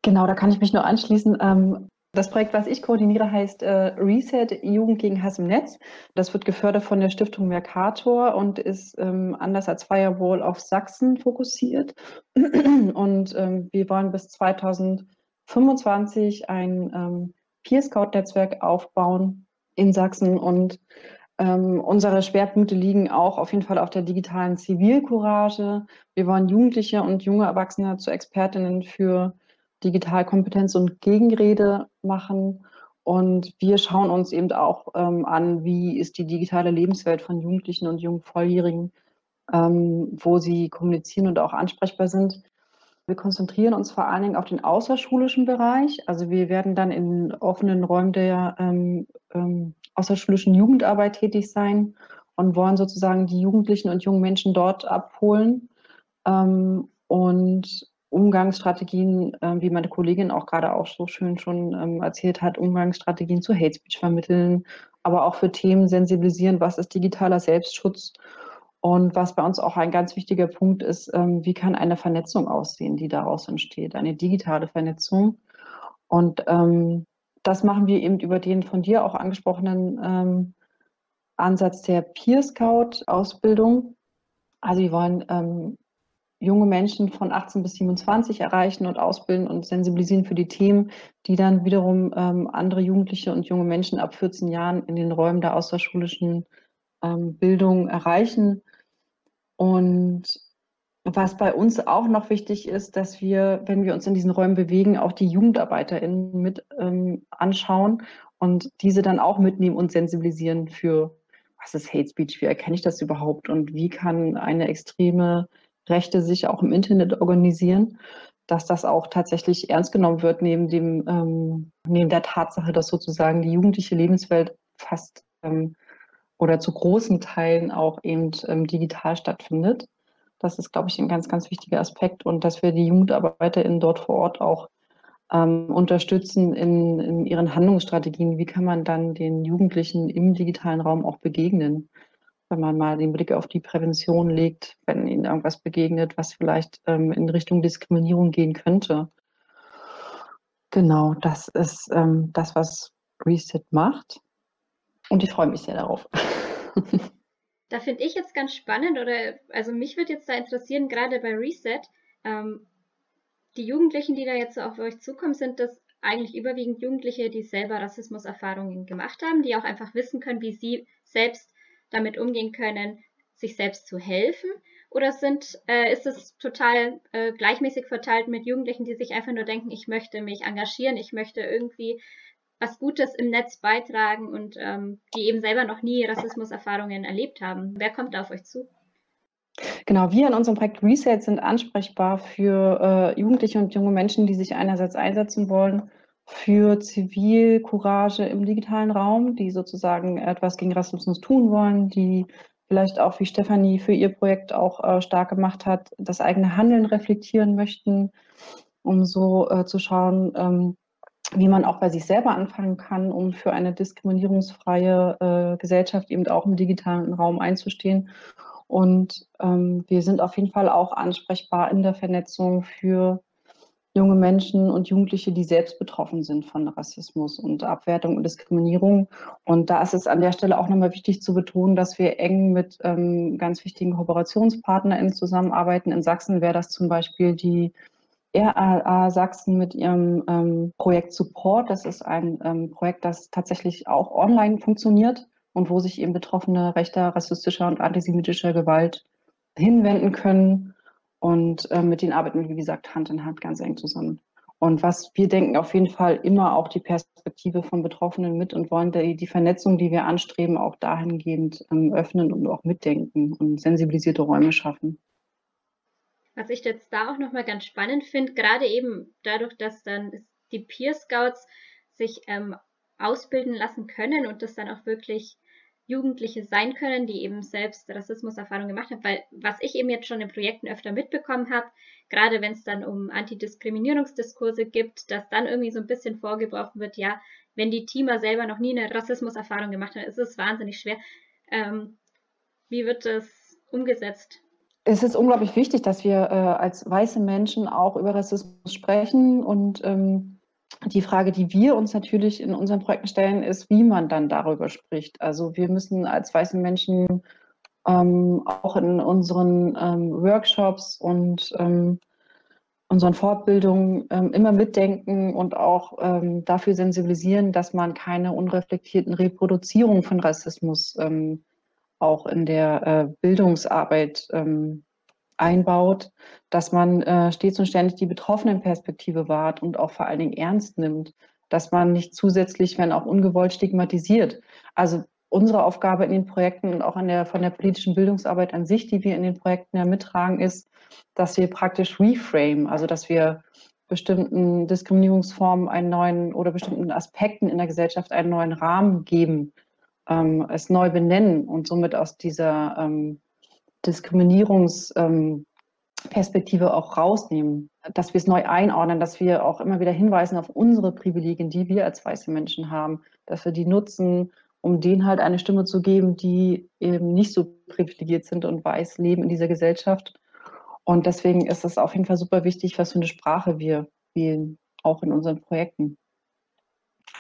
Genau, da kann ich mich nur anschließen. Ähm, das Projekt, was ich koordiniere, heißt äh, Reset Jugend gegen Hass im Netz. Das wird gefördert von der Stiftung Mercator und ist ähm, anders als Firewall auf Sachsen fokussiert. Und ähm, wir wollen bis 2025 ein Peer Scout Netzwerk aufbauen in Sachsen und ähm, unsere Schwerpunkte liegen auch auf jeden Fall auf der digitalen Zivilcourage. Wir wollen Jugendliche und junge Erwachsene zu Expertinnen für Digitalkompetenz und Gegenrede machen. Und wir schauen uns eben auch ähm, an, wie ist die digitale Lebenswelt von Jugendlichen und jungen Volljährigen, ähm, wo sie kommunizieren und auch ansprechbar sind. Wir konzentrieren uns vor allen Dingen auf den außerschulischen Bereich. Also wir werden dann in offenen Räumen der ähm, ähm außerschulischen Jugendarbeit tätig sein und wollen sozusagen die Jugendlichen und jungen Menschen dort abholen ähm, und Umgangsstrategien, äh, wie meine Kollegin auch gerade auch so schön schon ähm, erzählt hat, Umgangsstrategien zu Hate Speech vermitteln, aber auch für Themen sensibilisieren, was ist digitaler Selbstschutz und was bei uns auch ein ganz wichtiger Punkt ist, ähm, wie kann eine Vernetzung aussehen, die daraus entsteht, eine digitale Vernetzung. Und ähm, das machen wir eben über den von dir auch angesprochenen ähm, Ansatz der Peer Scout Ausbildung. Also wir wollen ähm, junge Menschen von 18 bis 27 erreichen und ausbilden und sensibilisieren für die Themen, die dann wiederum ähm, andere Jugendliche und junge Menschen ab 14 Jahren in den Räumen der außerschulischen ähm, Bildung erreichen. Und was bei uns auch noch wichtig ist, dass wir, wenn wir uns in diesen Räumen bewegen, auch die JugendarbeiterInnen mit ähm, anschauen und diese dann auch mitnehmen und sensibilisieren für, was ist Hate Speech, wie erkenne ich das überhaupt und wie kann eine extreme Rechte sich auch im Internet organisieren, dass das auch tatsächlich ernst genommen wird, neben, dem, ähm, neben der Tatsache, dass sozusagen die jugendliche Lebenswelt fast ähm, oder zu großen Teilen auch eben ähm, digital stattfindet. Das ist, glaube ich, ein ganz, ganz wichtiger Aspekt und dass wir die JugendarbeiterInnen dort vor Ort auch ähm, unterstützen in, in ihren Handlungsstrategien. Wie kann man dann den Jugendlichen im digitalen Raum auch begegnen? Wenn man mal den Blick auf die Prävention legt, wenn ihnen irgendwas begegnet, was vielleicht ähm, in Richtung Diskriminierung gehen könnte. Genau, das ist ähm, das, was Reset macht. Und ich freue mich sehr darauf. Da finde ich jetzt ganz spannend, oder also mich würde jetzt da interessieren, gerade bei Reset, ähm, die Jugendlichen, die da jetzt so auf euch zukommen, sind das eigentlich überwiegend Jugendliche, die selber Rassismuserfahrungen gemacht haben, die auch einfach wissen können, wie sie selbst damit umgehen können, sich selbst zu helfen? Oder sind, äh, ist es total äh, gleichmäßig verteilt mit Jugendlichen, die sich einfach nur denken, ich möchte mich engagieren, ich möchte irgendwie was Gutes im Netz beitragen und ähm, die eben selber noch nie Rassismuserfahrungen erlebt haben? Wer kommt da auf euch zu? Genau, wir in unserem Projekt Reset sind ansprechbar für äh, Jugendliche und junge Menschen, die sich einerseits einsetzen wollen für Zivilcourage im digitalen Raum, die sozusagen etwas gegen Rassismus tun wollen, die vielleicht auch wie Stefanie für ihr Projekt auch äh, stark gemacht hat, das eigene Handeln reflektieren möchten, um so äh, zu schauen, ähm, wie man auch bei sich selber anfangen kann, um für eine diskriminierungsfreie äh, Gesellschaft eben auch im digitalen Raum einzustehen. Und ähm, wir sind auf jeden Fall auch ansprechbar in der Vernetzung für junge Menschen und Jugendliche, die selbst betroffen sind von Rassismus und Abwertung und Diskriminierung. Und da ist es an der Stelle auch nochmal wichtig zu betonen, dass wir eng mit ähm, ganz wichtigen KooperationspartnerInnen zusammenarbeiten. In Sachsen wäre das zum Beispiel die RAA Sachsen mit ihrem ähm, Projekt Support. Das ist ein ähm, Projekt, das tatsächlich auch online funktioniert und wo sich eben Betroffene rechter, rassistischer und antisemitischer Gewalt hinwenden können. Und äh, mit denen arbeiten wir, wie gesagt, Hand in Hand ganz eng zusammen. Und was wir denken, auf jeden Fall immer auch die Perspektive von Betroffenen mit und wollen die, die Vernetzung, die wir anstreben, auch dahingehend ähm, öffnen und auch mitdenken und sensibilisierte Räume schaffen. Was ich jetzt da auch nochmal ganz spannend finde, gerade eben dadurch, dass dann die Peer Scouts sich ähm, ausbilden lassen können und das dann auch wirklich Jugendliche sein können, die eben selbst Rassismuserfahrung gemacht haben, weil was ich eben jetzt schon in Projekten öfter mitbekommen habe, gerade wenn es dann um Antidiskriminierungsdiskurse gibt, dass dann irgendwie so ein bisschen vorgeworfen wird, ja, wenn die Teamer selber noch nie eine Rassismuserfahrung gemacht haben, ist es wahnsinnig schwer. Ähm, wie wird das umgesetzt? Es ist unglaublich wichtig, dass wir äh, als weiße Menschen auch über Rassismus sprechen und ähm, die Frage, die wir uns natürlich in unseren Projekten stellen, ist, wie man dann darüber spricht. Also wir müssen als weiße Menschen ähm, auch in unseren ähm, Workshops und ähm, unseren Fortbildungen ähm, immer mitdenken und auch ähm, dafür sensibilisieren, dass man keine unreflektierten Reproduzierungen von Rassismus ähm, auch in der äh, Bildungsarbeit einbaut, dass man äh, stets und ständig die Betroffenenperspektive wahrt und auch vor allen Dingen ernst nimmt, dass man nicht zusätzlich, wenn auch ungewollt, stigmatisiert. Also unsere Aufgabe in den Projekten und auch der, von der politischen Bildungsarbeit an sich, die wir in den Projekten ja mittragen, ist, dass wir praktisch reframe, also dass wir bestimmten Diskriminierungsformen einen neuen oder bestimmten Aspekten in der Gesellschaft einen neuen Rahmen geben, ähm, es neu benennen und somit aus dieser ähm, Diskriminierungsperspektive ähm, auch rausnehmen, dass wir es neu einordnen, dass wir auch immer wieder hinweisen auf unsere Privilegien, die wir als weiße Menschen haben, dass wir die nutzen, um denen halt eine Stimme zu geben, die eben nicht so privilegiert sind und weiß leben in dieser Gesellschaft. Und deswegen ist es auf jeden Fall super wichtig, was für eine Sprache wir wählen, auch in unseren Projekten.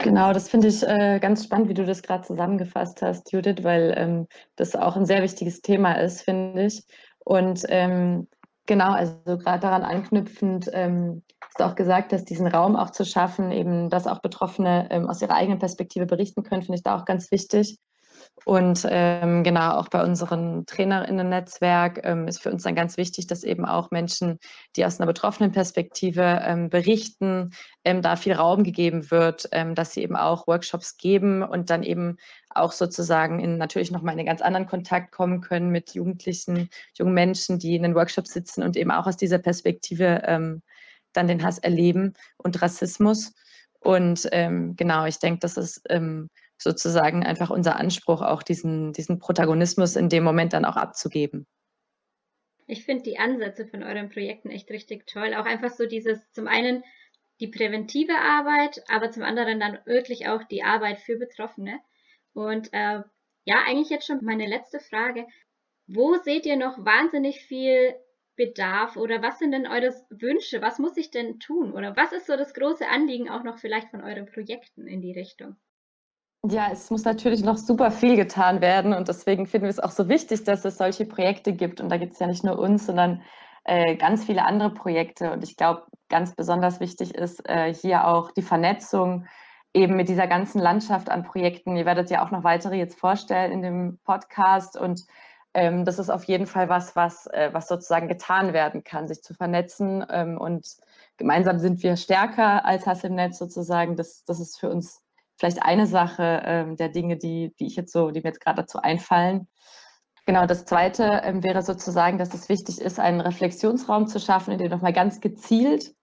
Genau, das finde ich äh, ganz spannend, wie du das gerade zusammengefasst hast, Judith, weil ähm, das auch ein sehr wichtiges Thema ist, finde ich. Und ähm, genau, also gerade daran anknüpfend, ähm, hast du auch gesagt, dass diesen Raum auch zu schaffen, eben, dass auch Betroffene ähm, aus ihrer eigenen Perspektive berichten können, finde ich da auch ganz wichtig. Und ähm, genau, auch bei unserem Trainerinnen-Netzwerk ähm, ist für uns dann ganz wichtig, dass eben auch Menschen, die aus einer betroffenen Perspektive ähm, berichten, ähm, da viel Raum gegeben wird, ähm, dass sie eben auch Workshops geben und dann eben auch sozusagen in natürlich nochmal in einen ganz anderen Kontakt kommen können mit Jugendlichen, jungen Menschen, die in den Workshops sitzen und eben auch aus dieser Perspektive ähm, dann den Hass erleben und Rassismus. Und genau, ich denke, das ist sozusagen einfach unser Anspruch, auch diesen, diesen Protagonismus in dem Moment dann auch abzugeben. Ich finde die Ansätze von euren Projekten echt richtig toll. Auch einfach so dieses, zum einen die präventive Arbeit, aber zum anderen dann wirklich auch die Arbeit für Betroffene. Und äh, ja, eigentlich jetzt schon meine letzte Frage. Wo seht ihr noch wahnsinnig viel Bedarf oder was sind denn eure Wünsche? Was muss ich denn tun? Oder was ist so das große Anliegen auch noch vielleicht von euren Projekten in die Richtung? Ja, es muss natürlich noch super viel getan werden und deswegen finden wir es auch so wichtig, dass es solche Projekte gibt. Und da gibt es ja nicht nur uns, sondern äh, ganz viele andere Projekte. Und ich glaube, ganz besonders wichtig ist äh, hier auch die Vernetzung eben mit dieser ganzen Landschaft an Projekten. Ihr werdet ja auch noch weitere jetzt vorstellen in dem Podcast und ähm, das ist auf jeden Fall was, was, äh, was sozusagen getan werden kann, sich zu vernetzen. Ähm, und gemeinsam sind wir stärker als Hass im Netz sozusagen. Das, das ist für uns vielleicht eine Sache ähm, der Dinge, die, die ich jetzt so, die mir jetzt gerade dazu einfallen. Genau, das zweite ähm, wäre sozusagen, dass es wichtig ist, einen Reflexionsraum zu schaffen, in dem nochmal ganz gezielt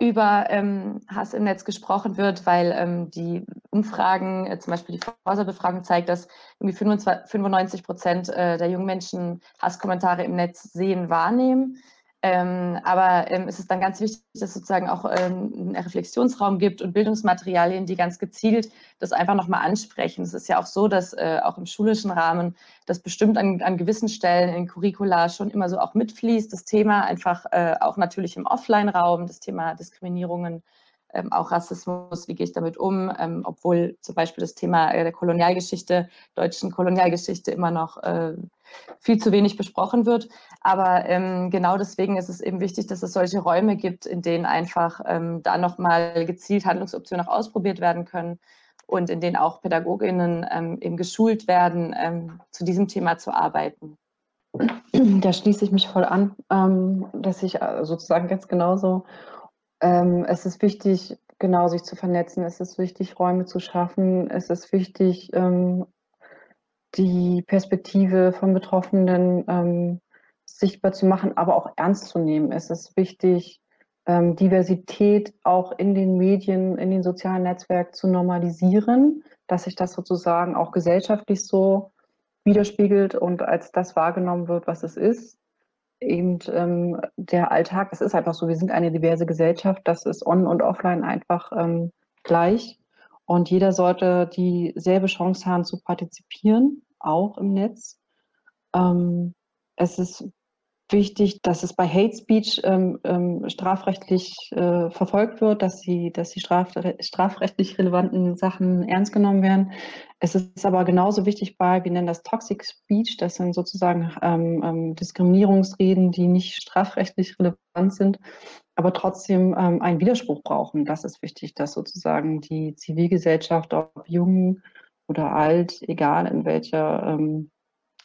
über ähm, Hass im Netz gesprochen wird, weil ähm, die Umfragen, äh, zum Beispiel die Forsa-Befragung zeigt, dass irgendwie 25, 95 Prozent äh, der jungen Menschen Hasskommentare im Netz sehen, wahrnehmen. Ähm, aber ähm, es ist dann ganz wichtig, dass es sozusagen auch ähm, einen Reflexionsraum gibt und Bildungsmaterialien, die ganz gezielt das einfach nochmal ansprechen. Es ist ja auch so, dass äh, auch im schulischen Rahmen das bestimmt an, an gewissen Stellen in Curricula schon immer so auch mitfließt. Das Thema einfach äh, auch natürlich im Offline-Raum, das Thema Diskriminierungen ähm, auch Rassismus, wie gehe ich damit um, ähm, obwohl zum Beispiel das Thema äh, der Kolonialgeschichte, deutschen Kolonialgeschichte immer noch äh, viel zu wenig besprochen wird. Aber ähm, genau deswegen ist es eben wichtig, dass es solche Räume gibt, in denen einfach ähm, da nochmal gezielt Handlungsoptionen auch ausprobiert werden können und in denen auch PädagogInnen ähm, eben geschult werden, ähm, zu diesem Thema zu arbeiten. Da schließe ich mich voll an, ähm, dass ich äh, sozusagen ganz genauso ähm, es ist wichtig, genau sich zu vernetzen. Es ist wichtig, Räume zu schaffen. Es ist wichtig, ähm, die Perspektive von Betroffenen ähm, sichtbar zu machen, aber auch ernst zu nehmen. Es ist wichtig, ähm, Diversität auch in den Medien, in den sozialen Netzwerken zu normalisieren, dass sich das sozusagen auch gesellschaftlich so widerspiegelt und als das wahrgenommen wird, was es ist eben ähm, der Alltag, es ist einfach so, wir sind eine diverse Gesellschaft, das ist on und offline einfach ähm, gleich. Und jeder sollte dieselbe Chance haben zu partizipieren, auch im Netz. Ähm, es ist wichtig, dass es bei Hate Speech ähm, ähm, strafrechtlich äh, verfolgt wird, dass die, dass die straf strafrechtlich relevanten Sachen ernst genommen werden. Es ist aber genauso wichtig bei, wir nennen das Toxic Speech, das sind sozusagen ähm, ähm Diskriminierungsreden, die nicht strafrechtlich relevant sind, aber trotzdem ähm, einen Widerspruch brauchen. Das ist wichtig, dass sozusagen die Zivilgesellschaft, ob jung oder alt, egal in welcher ähm,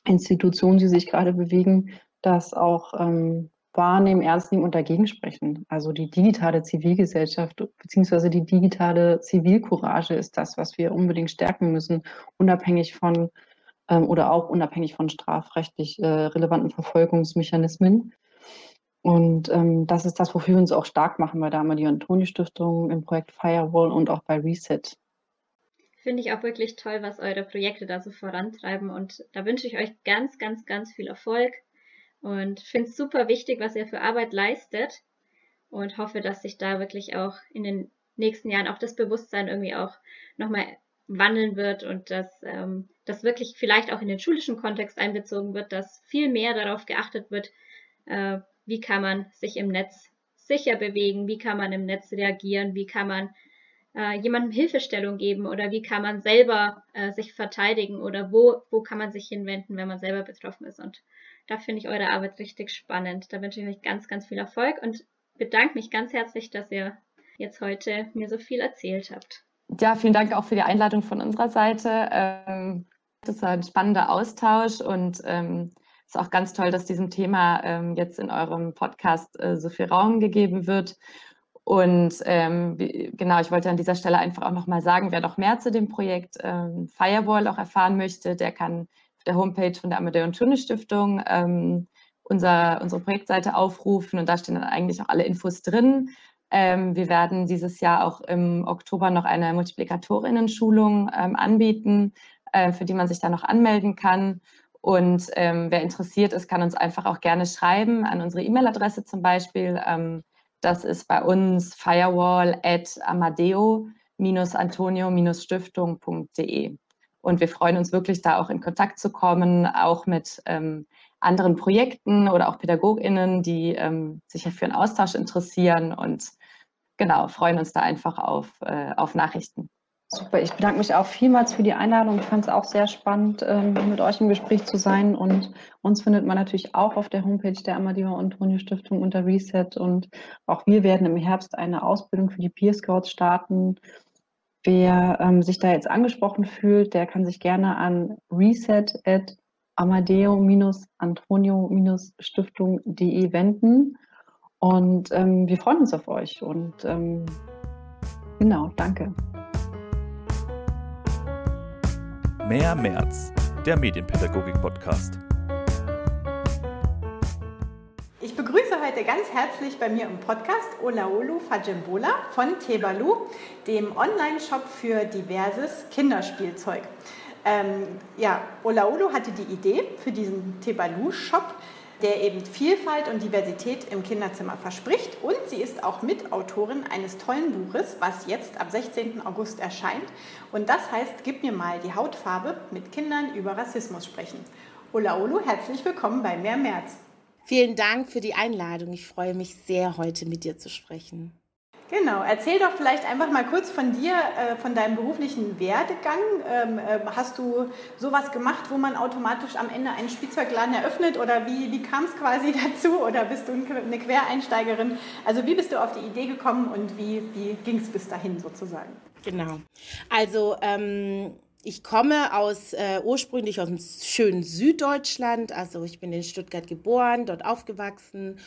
Institution sie sich gerade bewegen, das auch ähm, wahrnehmen, ernst nehmen und dagegen sprechen. Also die digitale Zivilgesellschaft bzw. die digitale Zivilcourage ist das, was wir unbedingt stärken müssen, unabhängig von ähm, oder auch unabhängig von strafrechtlich äh, relevanten Verfolgungsmechanismen. Und ähm, das ist das, wofür wir uns auch stark machen bei der Amadeo Antoni Stiftung im Projekt Firewall und auch bei Reset. Finde ich auch wirklich toll, was eure Projekte da so vorantreiben. Und da wünsche ich euch ganz, ganz, ganz viel Erfolg und finde es super wichtig, was ihr für Arbeit leistet und hoffe, dass sich da wirklich auch in den nächsten Jahren auch das Bewusstsein irgendwie auch nochmal wandeln wird und dass ähm, das wirklich vielleicht auch in den schulischen Kontext einbezogen wird, dass viel mehr darauf geachtet wird, äh, wie kann man sich im Netz sicher bewegen, wie kann man im Netz reagieren, wie kann man äh, jemandem Hilfestellung geben oder wie kann man selber äh, sich verteidigen oder wo, wo kann man sich hinwenden, wenn man selber betroffen ist. Und da finde ich eure Arbeit richtig spannend. Da wünsche ich euch ganz, ganz viel Erfolg und bedanke mich ganz herzlich, dass ihr jetzt heute mir so viel erzählt habt. Ja, vielen Dank auch für die Einladung von unserer Seite. Ähm, das war ein spannender Austausch und ähm, es ist auch ganz toll, dass diesem Thema ähm, jetzt in eurem Podcast äh, so viel Raum gegeben wird. Und ähm, genau, ich wollte an dieser Stelle einfach auch nochmal sagen, wer noch mehr zu dem Projekt ähm, Firewall auch erfahren möchte, der kann der Homepage von der Amadeo und Schöne Stiftung ähm, unser, unsere Projektseite aufrufen und da stehen dann eigentlich auch alle Infos drin. Ähm, wir werden dieses Jahr auch im Oktober noch eine Multiplikatorinnen-Schulung ähm, anbieten, äh, für die man sich dann noch anmelden kann. Und ähm, wer interessiert ist, kann uns einfach auch gerne schreiben an unsere E-Mail-Adresse zum Beispiel. Ähm, das ist bei uns firewall at amadeo-antonio-stiftung.de. Und wir freuen uns wirklich, da auch in Kontakt zu kommen, auch mit ähm, anderen Projekten oder auch PädagogInnen, die ähm, sich für einen Austausch interessieren und genau, freuen uns da einfach auf, äh, auf Nachrichten. Super, ich bedanke mich auch vielmals für die Einladung. Ich fand es auch sehr spannend, ähm, mit euch im Gespräch zu sein. Und uns findet man natürlich auch auf der Homepage der Amadeo Antonio Stiftung unter Reset. Und auch wir werden im Herbst eine Ausbildung für die Peer Scouts starten Wer ähm, sich da jetzt angesprochen fühlt, der kann sich gerne an reset at amadeo-antonio-stiftung.de wenden. Und ähm, wir freuen uns auf euch. Und ähm, genau, danke. Mehr März, der Medienpädagogik-Podcast. Heute ganz herzlich bei mir im Podcast Olaolu Fajembola von Tebalu, dem Online-Shop für diverses Kinderspielzeug. Ähm, ja, Olaolu hatte die Idee für diesen Tebalu-Shop, der eben Vielfalt und Diversität im Kinderzimmer verspricht. Und sie ist auch Mitautorin eines tollen Buches, was jetzt ab 16. August erscheint. Und das heißt, Gib mir mal die Hautfarbe, mit Kindern über Rassismus sprechen. Ola Olu, herzlich willkommen bei Mehr März. Vielen Dank für die Einladung. Ich freue mich sehr, heute mit dir zu sprechen. Genau, erzähl doch vielleicht einfach mal kurz von dir, äh, von deinem beruflichen Werdegang. Ähm, äh, hast du sowas gemacht, wo man automatisch am Ende einen Spielzeugladen eröffnet oder wie, wie kam es quasi dazu oder bist du eine Quereinsteigerin? Also wie bist du auf die Idee gekommen und wie, wie ging es bis dahin sozusagen? Genau, also ähm, ich komme aus äh, ursprünglich aus dem schönen Süddeutschland, also ich bin in Stuttgart geboren, dort aufgewachsen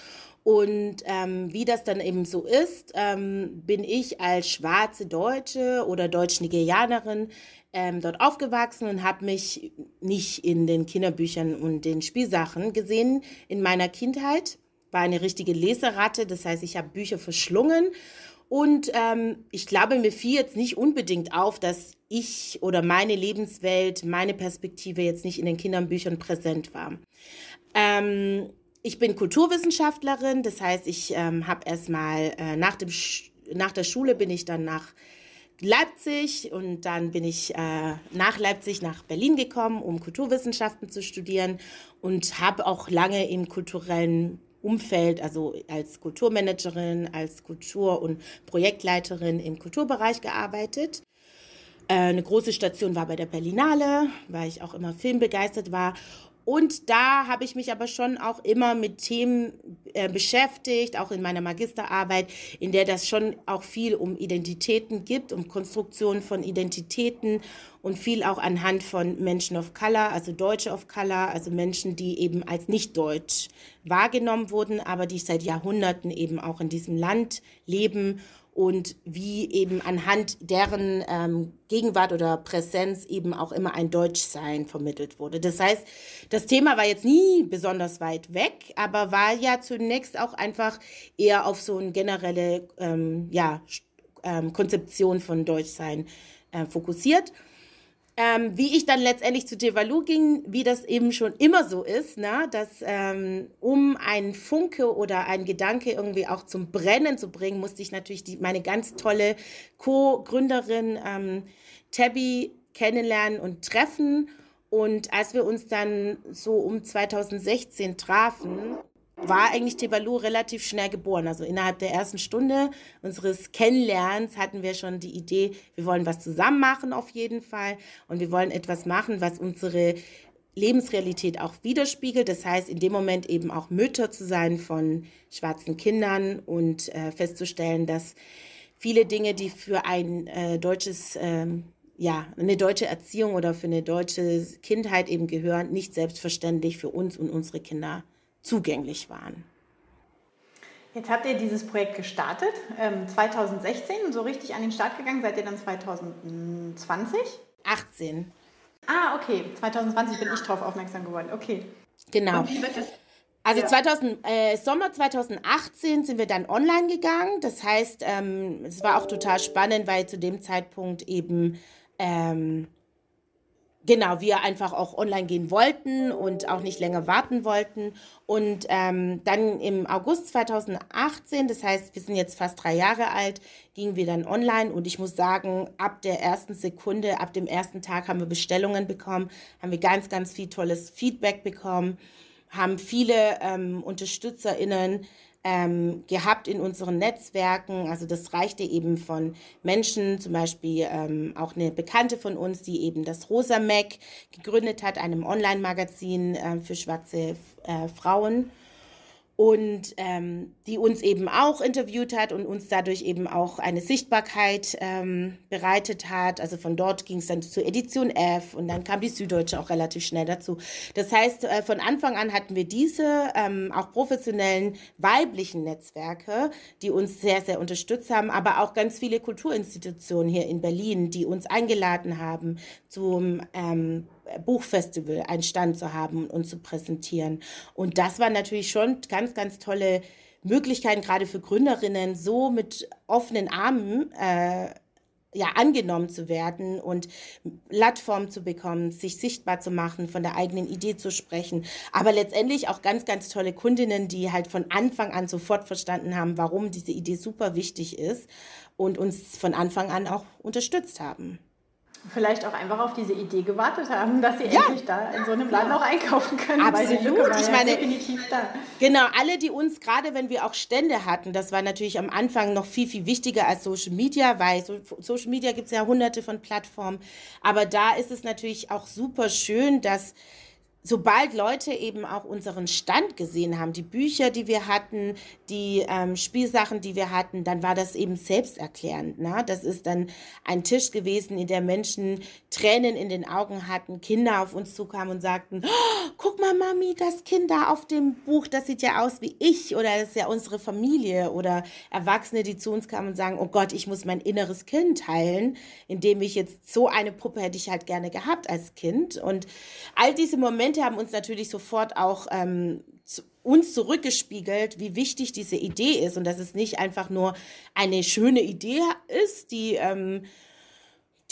und ähm, wie das dann eben so ist, ähm, bin ich als schwarze Deutsche oder Deutsch-Nigerianerin ähm, dort aufgewachsen und habe mich nicht in den Kinderbüchern und den Spielsachen gesehen in meiner Kindheit. War eine richtige Leseratte, das heißt, ich habe Bücher verschlungen. Und ähm, ich glaube, mir fiel jetzt nicht unbedingt auf, dass ich oder meine Lebenswelt, meine Perspektive jetzt nicht in den Kinderbüchern präsent war. Ähm, ich bin Kulturwissenschaftlerin, das heißt, ich ähm, habe erstmal äh, nach, nach der Schule bin ich dann nach Leipzig und dann bin ich äh, nach Leipzig nach Berlin gekommen, um Kulturwissenschaften zu studieren und habe auch lange im kulturellen Umfeld, also als Kulturmanagerin, als Kultur- und Projektleiterin im Kulturbereich gearbeitet. Äh, eine große Station war bei der Berlinale, weil ich auch immer filmbegeistert war. Und da habe ich mich aber schon auch immer mit Themen äh, beschäftigt, auch in meiner Magisterarbeit, in der das schon auch viel um Identitäten gibt, um Konstruktion von Identitäten und viel auch anhand von Menschen of Color, also Deutsche of Color, also Menschen, die eben als nicht deutsch wahrgenommen wurden, aber die seit Jahrhunderten eben auch in diesem Land leben und wie eben anhand deren ähm, Gegenwart oder Präsenz eben auch immer ein Deutschsein vermittelt wurde. Das heißt, das Thema war jetzt nie besonders weit weg, aber war ja zunächst auch einfach eher auf so eine generelle ähm, ja, ähm, Konzeption von Deutschsein äh, fokussiert. Ähm, wie ich dann letztendlich zu Devalu ging, wie das eben schon immer so ist, ne? dass ähm, um einen Funke oder einen Gedanke irgendwie auch zum Brennen zu bringen, musste ich natürlich die, meine ganz tolle Co-Gründerin ähm, Tabby kennenlernen und treffen. Und als wir uns dann so um 2016 trafen, war eigentlich Tebalu relativ schnell geboren. Also innerhalb der ersten Stunde unseres Kennenlernens hatten wir schon die Idee, wir wollen was zusammen machen auf jeden Fall und wir wollen etwas machen, was unsere Lebensrealität auch widerspiegelt. Das heißt, in dem Moment eben auch Mütter zu sein von schwarzen Kindern und äh, festzustellen, dass viele Dinge, die für ein äh, deutsches ähm, ja, eine deutsche Erziehung oder für eine deutsche Kindheit eben gehören, nicht selbstverständlich für uns und unsere Kinder zugänglich waren. Jetzt habt ihr dieses Projekt gestartet, ähm, 2016, so richtig an den Start gegangen seid ihr dann 2020? 18. Ah, okay, 2020 bin ich drauf aufmerksam geworden, okay. Genau. Also ja. 2000, äh, Sommer 2018 sind wir dann online gegangen. Das heißt, ähm, es war auch total spannend, weil zu dem Zeitpunkt eben ähm, genau, wir einfach auch online gehen wollten und auch nicht länger warten wollten. Und ähm, dann im August 2018, das heißt, wir sind jetzt fast drei Jahre alt, gingen wir dann online. Und ich muss sagen, ab der ersten Sekunde, ab dem ersten Tag haben wir Bestellungen bekommen, haben wir ganz, ganz viel tolles Feedback bekommen, haben viele ähm, UnterstützerInnen ähm, gehabt in unseren Netzwerken. Also das reichte eben von Menschen, zum Beispiel ähm, auch eine Bekannte von uns, die eben das Rosa Mac gegründet hat, einem Online-Magazin äh, für schwarze äh, Frauen und ähm, die uns eben auch interviewt hat und uns dadurch eben auch eine Sichtbarkeit ähm, bereitet hat. Also von dort ging es dann zur Edition F und dann kam die Süddeutsche auch relativ schnell dazu. Das heißt, äh, von Anfang an hatten wir diese ähm, auch professionellen weiblichen Netzwerke, die uns sehr, sehr unterstützt haben, aber auch ganz viele Kulturinstitutionen hier in Berlin, die uns eingeladen haben zum ähm, Buchfestival einen Stand zu haben und zu präsentieren. Und das waren natürlich schon ganz, ganz tolle Möglichkeiten, gerade für Gründerinnen, so mit offenen Armen äh, ja, angenommen zu werden und Plattform zu bekommen, sich sichtbar zu machen, von der eigenen Idee zu sprechen. Aber letztendlich auch ganz, ganz tolle Kundinnen, die halt von Anfang an sofort verstanden haben, warum diese Idee super wichtig ist und uns von Anfang an auch unterstützt haben vielleicht auch einfach auf diese Idee gewartet haben, dass sie ja. endlich da in so einem Laden auch einkaufen können. Absolut. ich meine, definitiv da. Genau, alle, die uns, gerade wenn wir auch Stände hatten, das war natürlich am Anfang noch viel, viel wichtiger als Social Media, weil so, Social Media gibt es ja hunderte von Plattformen. Aber da ist es natürlich auch super schön, dass sobald Leute eben auch unseren Stand gesehen haben, die Bücher, die wir hatten, die ähm, Spielsachen, die wir hatten, dann war das eben selbsterklärend. Ne? Das ist dann ein Tisch gewesen, in der Menschen Tränen in den Augen hatten, Kinder auf uns zukamen und sagten, oh, guck mal, Mami, das Kind da auf dem Buch, das sieht ja aus wie ich oder das ist ja unsere Familie oder Erwachsene, die zu uns kamen und sagen, oh Gott, ich muss mein inneres Kind heilen, indem ich jetzt so eine Puppe hätte ich halt gerne gehabt als Kind und all diese Momente Momente haben uns natürlich sofort auch ähm, zu, uns zurückgespiegelt, wie wichtig diese Idee ist und dass es nicht einfach nur eine schöne Idee ist, die, ähm,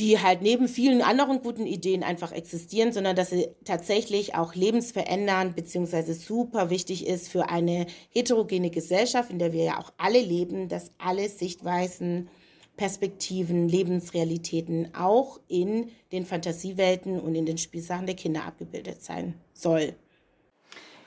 die halt neben vielen anderen guten Ideen einfach existieren, sondern dass sie tatsächlich auch lebensverändernd bzw. super wichtig ist für eine heterogene Gesellschaft, in der wir ja auch alle leben, dass alle Sichtweisen Perspektiven, Lebensrealitäten auch in den Fantasiewelten und in den Spielsachen der Kinder abgebildet sein soll.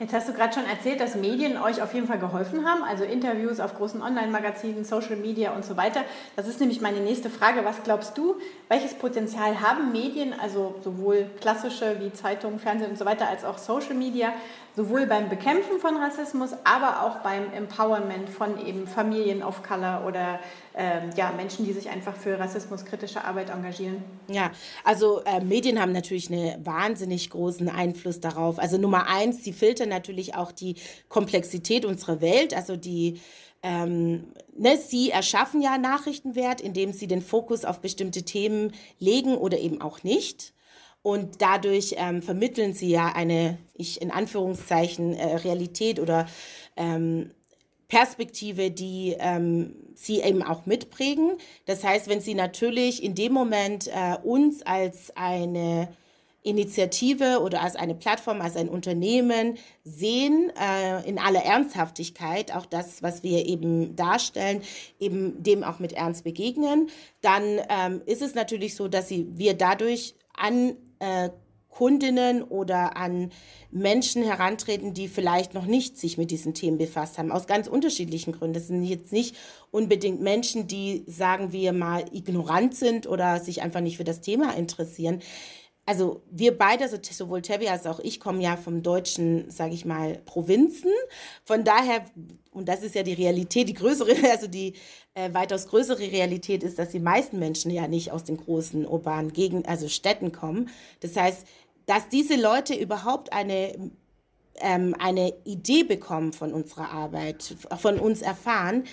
Jetzt hast du gerade schon erzählt, dass Medien euch auf jeden Fall geholfen haben, also Interviews auf großen Online-Magazinen, Social Media und so weiter. Das ist nämlich meine nächste Frage. Was glaubst du, welches Potenzial haben Medien, also sowohl klassische wie Zeitungen, Fernsehen und so weiter, als auch Social Media, sowohl beim Bekämpfen von Rassismus, aber auch beim Empowerment von eben Familien of Color oder ähm, ja, Menschen, die sich einfach für rassismuskritische Arbeit engagieren. Ja, also äh, Medien haben natürlich einen wahnsinnig großen Einfluss darauf. Also Nummer eins, sie filtern natürlich auch die Komplexität unserer Welt, also die ähm, ne, sie erschaffen ja Nachrichtenwert, indem sie den Fokus auf bestimmte Themen legen oder eben auch nicht. Und dadurch ähm, vermitteln sie ja eine, ich in Anführungszeichen, äh, Realität oder ähm, Perspektive, die ähm, sie eben auch mitprägen. Das heißt, wenn sie natürlich in dem Moment äh, uns als eine Initiative oder als eine Plattform, als ein Unternehmen sehen, äh, in aller Ernsthaftigkeit, auch das, was wir eben darstellen, eben dem auch mit Ernst begegnen, dann ähm, ist es natürlich so, dass sie, wir dadurch an äh, Kundinnen oder an Menschen herantreten, die vielleicht noch nicht sich mit diesen Themen befasst haben, aus ganz unterschiedlichen Gründen. Das sind jetzt nicht unbedingt Menschen, die, sagen wir mal, ignorant sind oder sich einfach nicht für das Thema interessieren. Also wir beide, also sowohl Tabby als auch ich, kommen ja vom deutschen, sage ich mal, Provinzen. Von daher, und das ist ja die Realität, die größere, also die äh, weitaus größere Realität ist, dass die meisten Menschen ja nicht aus den großen urbanen Gegenden, also Städten kommen. Das heißt, dass diese Leute überhaupt eine, ähm, eine Idee bekommen von unserer Arbeit, von uns erfahren,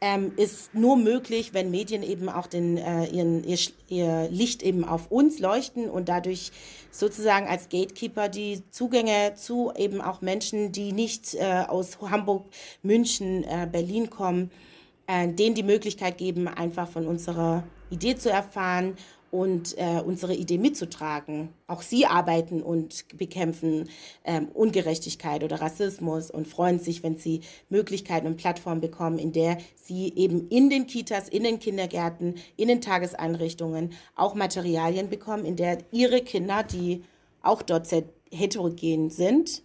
ähm, ist nur möglich, wenn Medien eben auch den, äh, ihren, ihr, ihr Licht eben auf uns leuchten und dadurch sozusagen als Gatekeeper die Zugänge zu eben auch Menschen, die nicht äh, aus Hamburg, München, äh, Berlin kommen, äh, denen die Möglichkeit geben, einfach von unserer Idee zu erfahren und äh, unsere Idee mitzutragen. Auch sie arbeiten und bekämpfen ähm, Ungerechtigkeit oder Rassismus und freuen sich, wenn sie Möglichkeiten und Plattformen bekommen, in der sie eben in den Kitas, in den Kindergärten, in den Tageseinrichtungen auch Materialien bekommen, in der ihre Kinder, die auch dort sehr heterogen sind,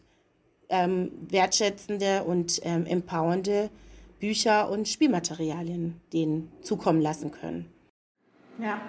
ähm, wertschätzende und ähm, empowernde Bücher und Spielmaterialien denen zukommen lassen können. Ja,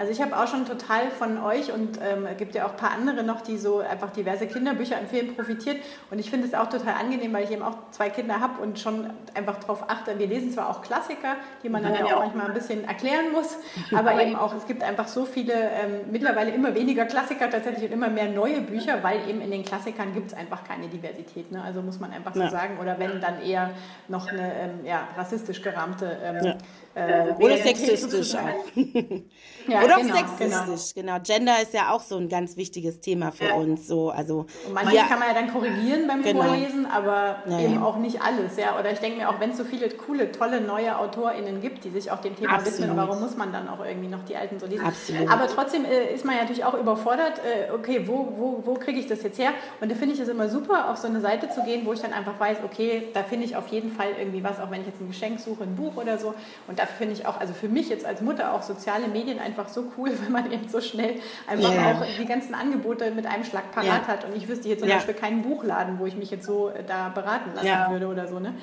also ich habe auch schon total von euch und ähm, es gibt ja auch ein paar andere noch, die so einfach diverse Kinderbücher empfehlen, profitiert. Und ich finde es auch total angenehm, weil ich eben auch zwei Kinder habe und schon einfach darauf achte. Wir lesen zwar auch Klassiker, die man dann ja, auch manchmal ein bisschen erklären muss, aber eben auch, es gibt einfach so viele, ähm, mittlerweile immer weniger Klassiker tatsächlich und immer mehr neue Bücher, weil eben in den Klassikern gibt es einfach keine Diversität. Ne? Also muss man einfach so ja. sagen. Oder wenn, dann eher noch eine ähm, ja, rassistisch gerahmte ähm, ja. Äh, oder sexistisch auch. ja, oder auch genau, sexistisch, genau. Gender ist ja auch so ein ganz wichtiges Thema für Ja. uns. So, also Und manches wir- kann man ja dann korrigieren beim Genau. Vorlesen, aber Ja, eben ja. auch nicht alles. Ja? Oder ich denke mir, auch wenn es so viele coole, tolle neue AutorInnen gibt, die sich auch dem Thema Absolut. widmen, warum muss man dann auch irgendwie noch die alten so lesen? Absolut. Aber trotzdem äh, ist man ja natürlich auch überfordert, äh, okay, wo, wo, wo kriege ich das jetzt her? Und da finde ich es immer super, auf so eine Seite zu gehen, wo ich dann einfach weiß, okay, da finde ich auf jeden Fall irgendwie was, auch wenn ich jetzt ein Geschenk suche, ein Buch oder so. Und dafür finde ich auch, also für mich jetzt als Mutter auch soziale Medien einfach so cool, wenn man eben so schnell einfach Ja. auch die ganzen Angebote mit einem Schlag parat Ja. hat. Und ich wüsste jetzt zum Ja. Beispiel keinen Buchladen, wo ich mich jetzt so äh, da beraten lassen würde oder so. Ne?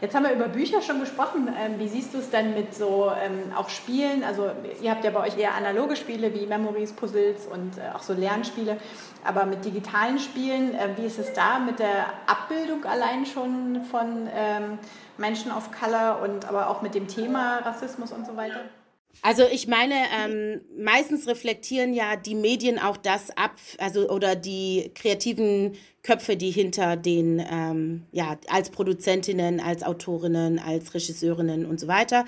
Jetzt haben wir über Bücher schon gesprochen. Ähm, wie siehst du es denn mit so ähm, auch Spielen? Also ihr habt ja bei euch eher analoge Spiele wie Memories, Puzzles und äh, auch so Lernspiele. Aber mit digitalen Spielen, äh, wie ist es da mit der Abbildung allein schon von ähm, Menschen of Color und aber auch mit dem Thema Rassismus und so weiter? Also ich meine, ähm, meistens reflektieren ja die Medien auch das ab, also oder die kreativen Köpfe, die hinter den, ähm, ja, als Produzentinnen, als Autorinnen, als Regisseurinnen und so weiter,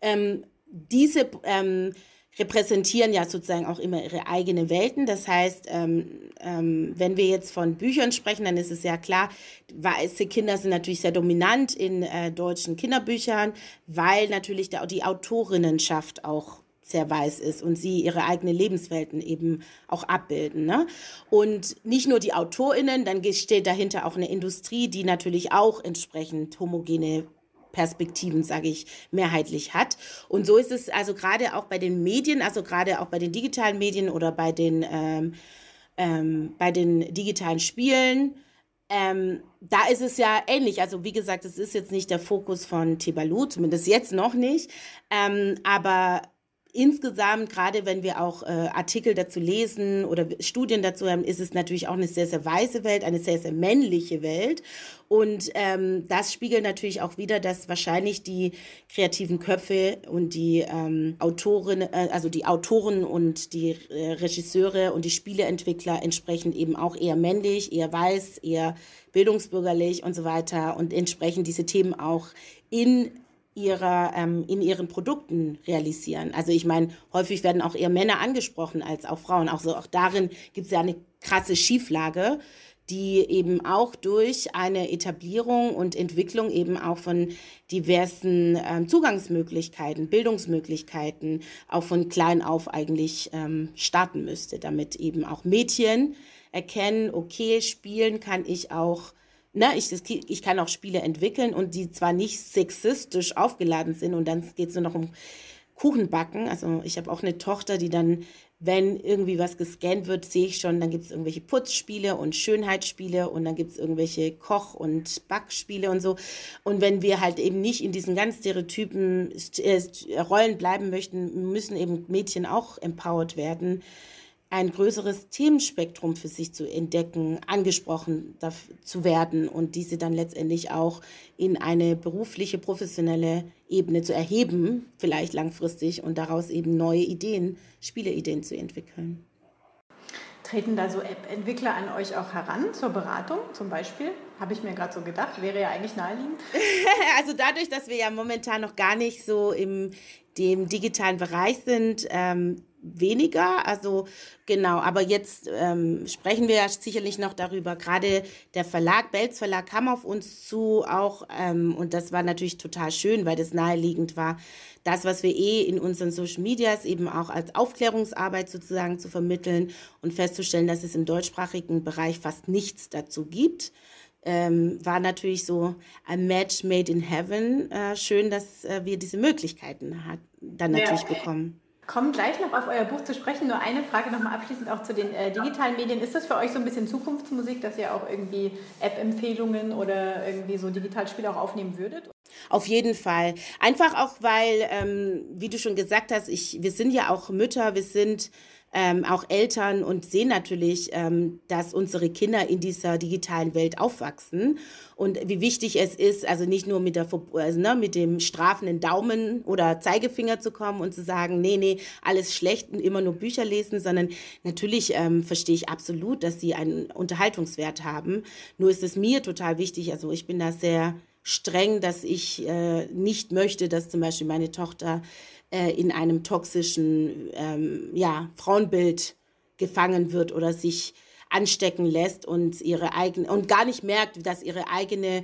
ähm, diese ähm, repräsentieren ja sozusagen auch immer ihre eigenen Welten. Das heißt, ähm, ähm, wenn wir jetzt von Büchern sprechen, dann ist es ja klar, weiße Kinder sind natürlich sehr dominant in äh, deutschen Kinderbüchern, weil natürlich der, die Autorinnenschaft auch sehr weiß ist und sie ihre eigenen Lebenswelten eben auch abbilden. Ne? Und nicht nur die AutorInnen, dann steht dahinter auch eine Industrie, die natürlich auch entsprechend homogene Perspektiven, sage ich, mehrheitlich hat. Und so ist es also gerade auch bei den Medien, also gerade auch bei den digitalen Medien oder bei den, ähm, ähm, bei den digitalen Spielen. Ähm, da ist es ja ähnlich. Also wie gesagt, es ist jetzt nicht der Fokus von Tebalu, zumindest jetzt noch nicht. Ähm, aber insgesamt, gerade wenn wir auch äh, Artikel dazu lesen oder Studien dazu haben, ist es natürlich auch eine sehr, sehr weiße Welt, eine sehr, sehr männliche Welt. Und ähm, das spiegelt natürlich auch wieder, dass wahrscheinlich die kreativen Köpfe und die ähm, Autoren, äh, also die Autoren und die äh, Regisseure und die Spieleentwickler entsprechend eben auch eher männlich, eher weiß, eher bildungsbürgerlich und so weiter und entsprechend diese Themen auch in ihrer, ähm, in ihren Produkten realisieren. Also ich meine, häufig werden auch eher Männer angesprochen als auch Frauen. Also auch darin gibt es ja eine krasse Schieflage, die eben auch durch eine Etablierung und Entwicklung eben auch von diversen ähm, Zugangsmöglichkeiten, Bildungsmöglichkeiten, auch von klein auf eigentlich ähm, starten müsste, damit eben auch Mädchen erkennen, okay, spielen kann ich auch na, ich, ich kann auch Spiele entwickeln und die zwar nicht sexistisch aufgeladen sind und dann geht es nur noch um Kuchenbacken. Also ich habe auch eine Tochter, die dann, wenn irgendwie was gescannt wird, sehe ich schon, dann gibt es irgendwelche Putzspiele und Schönheitsspiele und dann gibt es irgendwelche Koch- und Backspiele und so. Und wenn wir halt eben nicht in diesen ganz stereotypen äh, Rollen bleiben möchten, müssen eben Mädchen auch empowered werden ein größeres Themenspektrum für sich zu entdecken, angesprochen zu werden und diese dann letztendlich auch in eine berufliche, professionelle Ebene zu erheben, vielleicht langfristig und daraus eben neue Ideen, Spieleideen zu entwickeln. Treten da so App-Entwickler an euch auch heran zur Beratung zum Beispiel? Habe ich mir gerade so gedacht, wäre ja eigentlich naheliegend. also dadurch, dass wir ja momentan noch gar nicht so im dem digitalen Bereich sind, ähm, weniger. Also genau, aber jetzt ähm, sprechen wir ja sicherlich noch darüber. Gerade der Verlag, Belz Verlag, kam auf uns zu auch ähm, und das war natürlich total schön, weil das naheliegend war, das, was wir eh in unseren Social Medias eben auch als Aufklärungsarbeit sozusagen zu vermitteln und festzustellen, dass es im deutschsprachigen Bereich fast nichts dazu gibt. Ähm, war natürlich so ein Match made in heaven. Äh, schön, dass äh, wir diese Möglichkeiten hat, dann natürlich ja. bekommen kommen gleich noch auf euer Buch zu sprechen. Nur eine Frage nochmal abschließend auch zu den äh, digitalen Medien. Ist das für euch so ein bisschen Zukunftsmusik, dass ihr auch irgendwie App-Empfehlungen oder irgendwie so Digitalspiele auch aufnehmen würdet? Auf jeden Fall. Einfach auch, weil, ähm, wie du schon gesagt hast, ich, wir sind ja auch Mütter, wir sind ähm, auch Eltern und sehen natürlich, ähm, dass unsere Kinder in dieser digitalen Welt aufwachsen und wie wichtig es ist, also nicht nur mit, der, also, ne, mit dem strafenden Daumen oder Zeigefinger zu kommen und zu sagen, nee, nee, alles schlecht und immer nur Bücher lesen, sondern natürlich ähm, verstehe ich absolut, dass sie einen Unterhaltungswert haben. Nur ist es mir total wichtig, also ich bin da sehr streng, dass ich äh, nicht möchte, dass zum Beispiel meine Tochter äh, in einem toxischen ähm, ja, Frauenbild gefangen wird oder sich anstecken lässt und ihre eigene und gar nicht merkt, dass ihre eigene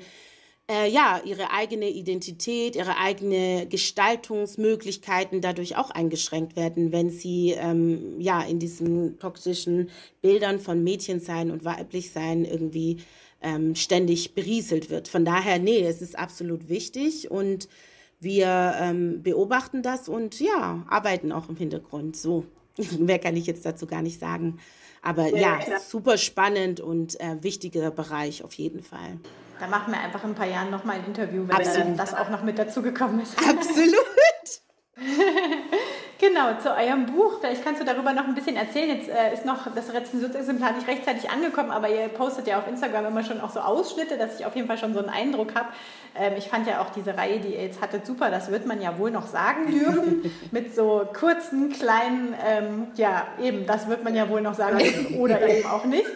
äh, ja, ihre eigene Identität, ihre eigene Gestaltungsmöglichkeiten dadurch auch eingeschränkt werden, wenn sie ähm, ja in diesen toxischen Bildern von Mädchensein und Weiblichsein irgendwie ähm, ständig berieselt wird. Von daher, nee, es ist absolut wichtig und wir ähm, beobachten das und ja, arbeiten auch im Hintergrund. So, mehr kann ich jetzt dazu gar nicht sagen. Aber ja, ja super spannend und äh, wichtiger Bereich auf jeden Fall. Da machen wir einfach in ein paar Jahren nochmal ein Interview, wenn Absolut. das auch noch mit dazu gekommen ist. Absolut. genau, zu eurem Buch. Vielleicht kannst du darüber noch ein bisschen erzählen. Jetzt äh, ist noch das Rezensionsexemplar nicht rechtzeitig angekommen, aber ihr postet ja auf Instagram immer schon auch so Ausschnitte, dass ich auf jeden Fall schon so einen Eindruck habe. Ähm, ich fand ja auch diese Reihe, die ihr jetzt hattet, super. Das wird man ja wohl noch sagen dürfen. Mit so kurzen, kleinen, ähm, ja, eben, das wird man ja wohl noch sagen dürfen oder eben auch nicht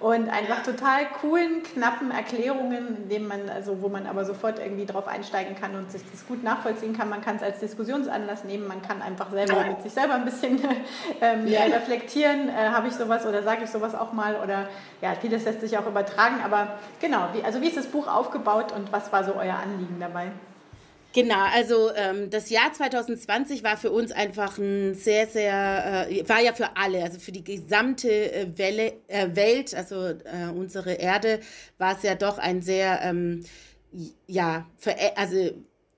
und einfach total coolen, knappen Erklärungen, in denen man, also wo man aber sofort irgendwie drauf einsteigen kann und sich das gut nachvollziehen kann. Man kann es als Diskussionsanlass nehmen, man kann einfach selber mit sich selber ein bisschen ähm, ja. reflektieren, äh, habe ich sowas oder sage ich sowas auch mal oder ja, vieles lässt sich auch übertragen, aber genau, wie, also wie ist das Buch aufgebaut und was war so euer Anliegen dabei? Genau, also ähm, das Jahr 2020 war für uns einfach ein sehr, sehr, äh, war ja für alle, also für die gesamte äh, Welle, äh, Welt, also äh, unsere Erde, war es ja doch ein sehr, ähm, ja, also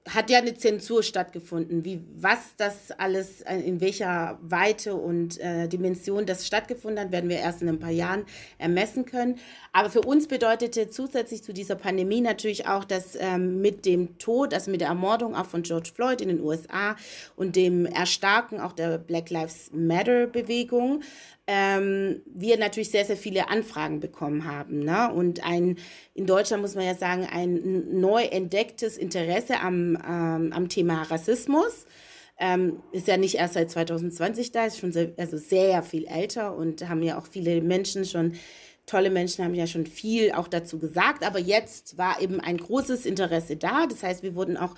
hat ja eine Zensur stattgefunden. Wie, was das alles, äh, in welcher Weite und äh, Dimension das stattgefunden hat, werden wir erst in ein paar Jahren ermessen können. Aber für uns bedeutete zusätzlich zu dieser Pandemie natürlich auch, dass ähm, mit dem Tod, also mit der Ermordung auch von George Floyd in den USA und dem Erstarken auch der Black Lives Matter Bewegung, ähm, wir natürlich sehr, sehr viele Anfragen bekommen haben. Ne? Und ein, in Deutschland muss man ja sagen, ein neu entdecktes Interesse am, ähm, am Thema Rassismus. Ähm, ist ja nicht erst seit 2020 da, ist schon sehr, also sehr viel älter und haben ja auch viele Menschen schon, tolle Menschen haben ja schon viel auch dazu gesagt, aber jetzt war eben ein großes Interesse da. Das heißt, wir wurden auch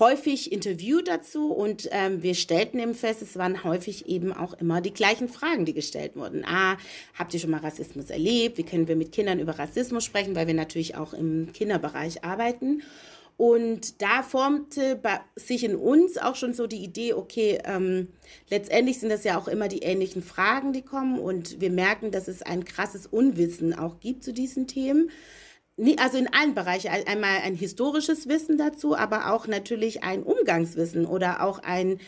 häufig interviewt dazu und ähm, wir stellten eben fest, es waren häufig eben auch immer die gleichen Fragen, die gestellt wurden. Ah, habt ihr schon mal Rassismus erlebt? Wie können wir mit Kindern über Rassismus sprechen, weil wir natürlich auch im Kinderbereich arbeiten. Und da formte sich in uns auch schon so die Idee, okay, ähm, letztendlich sind das ja auch immer die ähnlichen Fragen, die kommen. Und wir merken, dass es ein krasses Unwissen auch gibt zu diesen Themen also in allen Bereichen, einmal ein historisches Wissen dazu, aber auch natürlich ein Umgangswissen oder auch ein,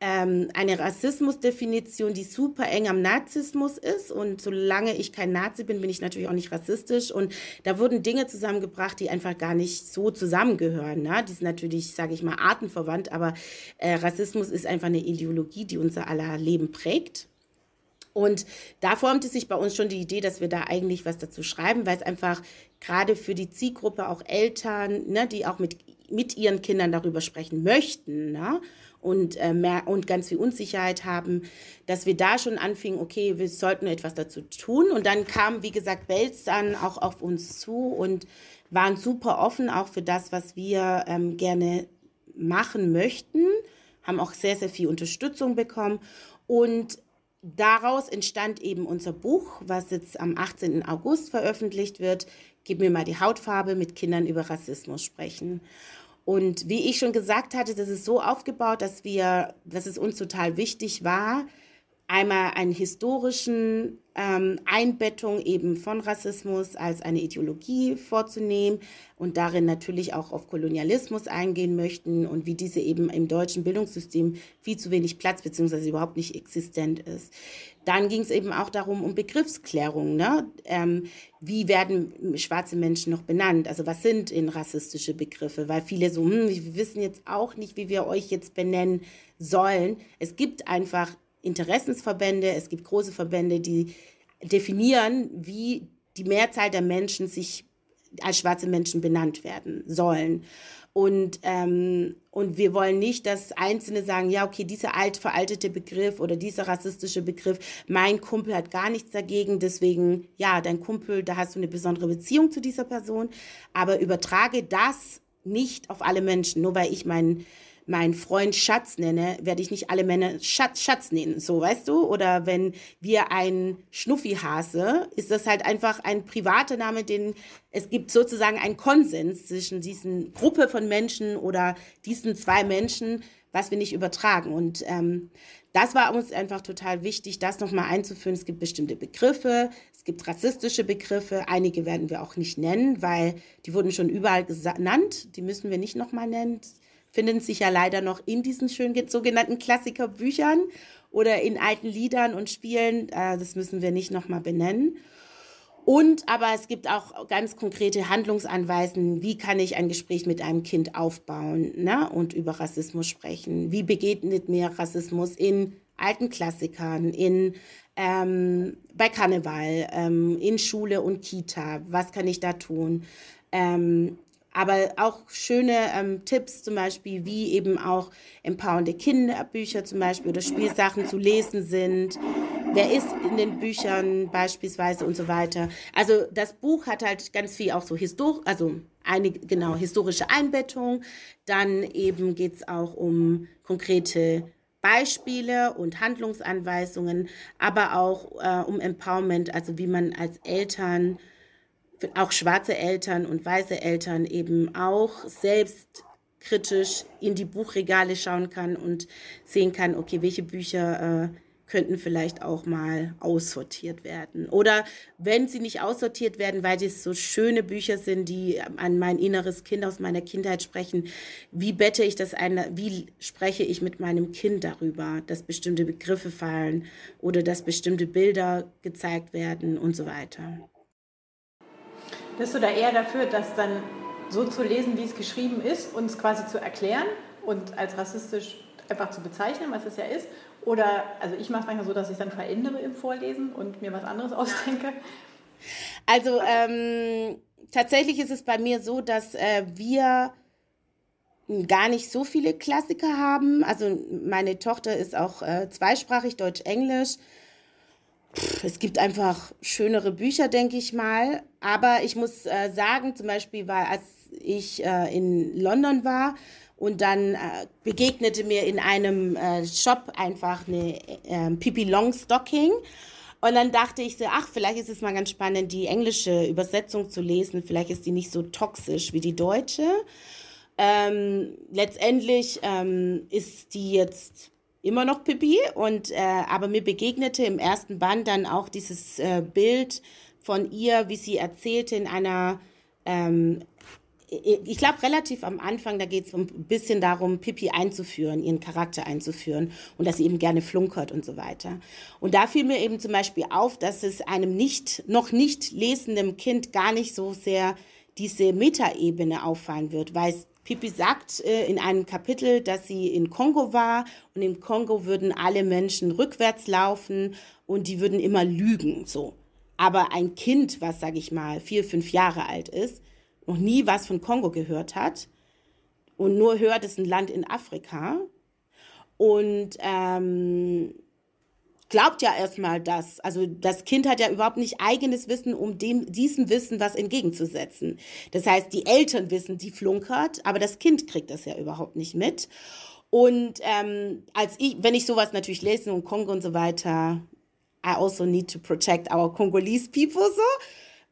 ähm, eine Rassismusdefinition, die super eng am Nazismus ist. Und solange ich kein Nazi bin, bin ich natürlich auch nicht rassistisch. Und da wurden Dinge zusammengebracht, die einfach gar nicht so zusammengehören. Ne? Die sind natürlich, sage ich mal, artenverwandt, aber äh, Rassismus ist einfach eine Ideologie, die unser aller Leben prägt. Und da formte sich bei uns schon die Idee, dass wir da eigentlich was dazu schreiben, weil es einfach gerade für die Zielgruppe auch Eltern, ne, die auch mit, mit ihren Kindern darüber sprechen möchten ne, und, äh, mehr, und ganz viel Unsicherheit haben, dass wir da schon anfingen, okay, wir sollten etwas dazu tun. Und dann kam, wie gesagt, Belz dann auch auf uns zu und waren super offen auch für das, was wir ähm, gerne machen möchten, haben auch sehr, sehr viel Unterstützung bekommen. Und daraus entstand eben unser Buch, was jetzt am 18. August veröffentlicht wird. Gib mir mal die Hautfarbe mit Kindern über Rassismus sprechen. Und wie ich schon gesagt hatte, das ist so aufgebaut, dass wir, dass es uns total wichtig war, einmal einen historischen ähm, Einbettung eben von Rassismus als eine Ideologie vorzunehmen und darin natürlich auch auf Kolonialismus eingehen möchten und wie diese eben im deutschen Bildungssystem viel zu wenig Platz bzw. überhaupt nicht existent ist. Dann ging es eben auch darum, um Begriffsklärung. Ne? Ähm, wie werden schwarze Menschen noch benannt? Also was sind in rassistische Begriffe? Weil viele so, hm, wir wissen jetzt auch nicht, wie wir euch jetzt benennen sollen. Es gibt einfach Interessensverbände, es gibt große Verbände, die definieren, wie die Mehrzahl der Menschen sich als schwarze Menschen benannt werden sollen. Und, ähm, und wir wollen nicht, dass Einzelne sagen, ja, okay, dieser alt veraltete Begriff oder dieser rassistische Begriff, mein Kumpel hat gar nichts dagegen, deswegen, ja, dein Kumpel, da hast du eine besondere Beziehung zu dieser Person, aber übertrage das nicht auf alle Menschen. Nur weil ich meinen mein Freund Schatz nenne, werde ich nicht alle Männer Schatz, Schatz nennen, so weißt du? Oder wenn wir ein Schnuffihase, ist das halt einfach ein privater Name, den es gibt sozusagen einen Konsens zwischen diesen Gruppe von Menschen oder diesen zwei Menschen, was wir nicht übertragen. Und ähm, das war uns einfach total wichtig, das nochmal einzuführen. Es gibt bestimmte Begriffe, es gibt rassistische Begriffe, einige werden wir auch nicht nennen, weil die wurden schon überall genannt, die müssen wir nicht nochmal nennen finden sich ja leider noch in diesen schönen sogenannten Klassikerbüchern oder in alten Liedern und Spielen. Äh, das müssen wir nicht nochmal benennen. Und aber es gibt auch ganz konkrete Handlungsanweisen, wie kann ich ein Gespräch mit einem Kind aufbauen ne? und über Rassismus sprechen. Wie begegnet mir Rassismus in alten Klassikern, in, ähm, bei Karneval, ähm, in Schule und Kita. Was kann ich da tun? Ähm, aber auch schöne ähm, Tipps zum Beispiel, wie eben auch empowernde Kinderbücher zum Beispiel oder Spielsachen zu lesen sind. Wer ist in den Büchern beispielsweise und so weiter. Also das Buch hat halt ganz viel auch so Histor also eine genau historische Einbettung. Dann eben geht es auch um konkrete Beispiele und Handlungsanweisungen, aber auch äh, um Empowerment, also wie man als Eltern auch schwarze Eltern und weiße Eltern eben auch selbst kritisch in die Buchregale schauen kann und sehen kann, okay, welche Bücher äh, könnten vielleicht auch mal aussortiert werden. Oder wenn sie nicht aussortiert werden, weil es so schöne Bücher sind, die an mein inneres Kind aus meiner Kindheit sprechen, wie bette ich das ein, wie spreche ich mit meinem Kind darüber, dass bestimmte Begriffe fallen oder dass bestimmte Bilder gezeigt werden und so weiter. Bist du da eher dafür, das dann so zu lesen, wie es geschrieben ist, und es quasi zu erklären und als rassistisch einfach zu bezeichnen, was es ja ist? Oder, also ich mache es manchmal so, dass ich dann verändere im Vorlesen und mir was anderes ausdenke. Also ähm, tatsächlich ist es bei mir so, dass äh, wir gar nicht so viele Klassiker haben. Also meine Tochter ist auch äh, zweisprachig, Deutsch-Englisch es gibt einfach schönere Bücher, denke ich mal. Aber ich muss äh, sagen, zum Beispiel, weil als ich äh, in London war und dann äh, begegnete mir in einem äh, Shop einfach eine äh, Pippi Longstocking. Und dann dachte ich so, ach, vielleicht ist es mal ganz spannend, die englische Übersetzung zu lesen. Vielleicht ist die nicht so toxisch wie die deutsche. Ähm, letztendlich ähm, ist die jetzt immer noch Pippi und äh, aber mir begegnete im ersten Band dann auch dieses äh, Bild von ihr, wie sie erzählte in einer ähm, ich glaube, relativ am Anfang, da geht es ein bisschen darum, Pippi einzuführen, ihren Charakter einzuführen und dass sie eben gerne flunkert und so weiter. Und da fiel mir eben zum Beispiel auf, dass es einem nicht, noch nicht lesenden Kind gar nicht so sehr diese Metaebene auffallen wird, weil es Pipi sagt äh, in einem Kapitel, dass sie in Kongo war und im Kongo würden alle Menschen rückwärts laufen und die würden immer lügen, so. Aber ein Kind, was, sage ich mal, vier, fünf Jahre alt ist, noch nie was von Kongo gehört hat und nur hört, es ist ein Land in Afrika und ähm, glaubt ja erstmal das. Also das Kind hat ja überhaupt nicht eigenes Wissen, um dem, diesem Wissen was entgegenzusetzen. Das heißt, die Eltern wissen, die flunkert, aber das Kind kriegt das ja überhaupt nicht mit. Und ähm, als ich, wenn ich sowas natürlich lese und Kongo und so weiter, I also need to protect our Congolese people so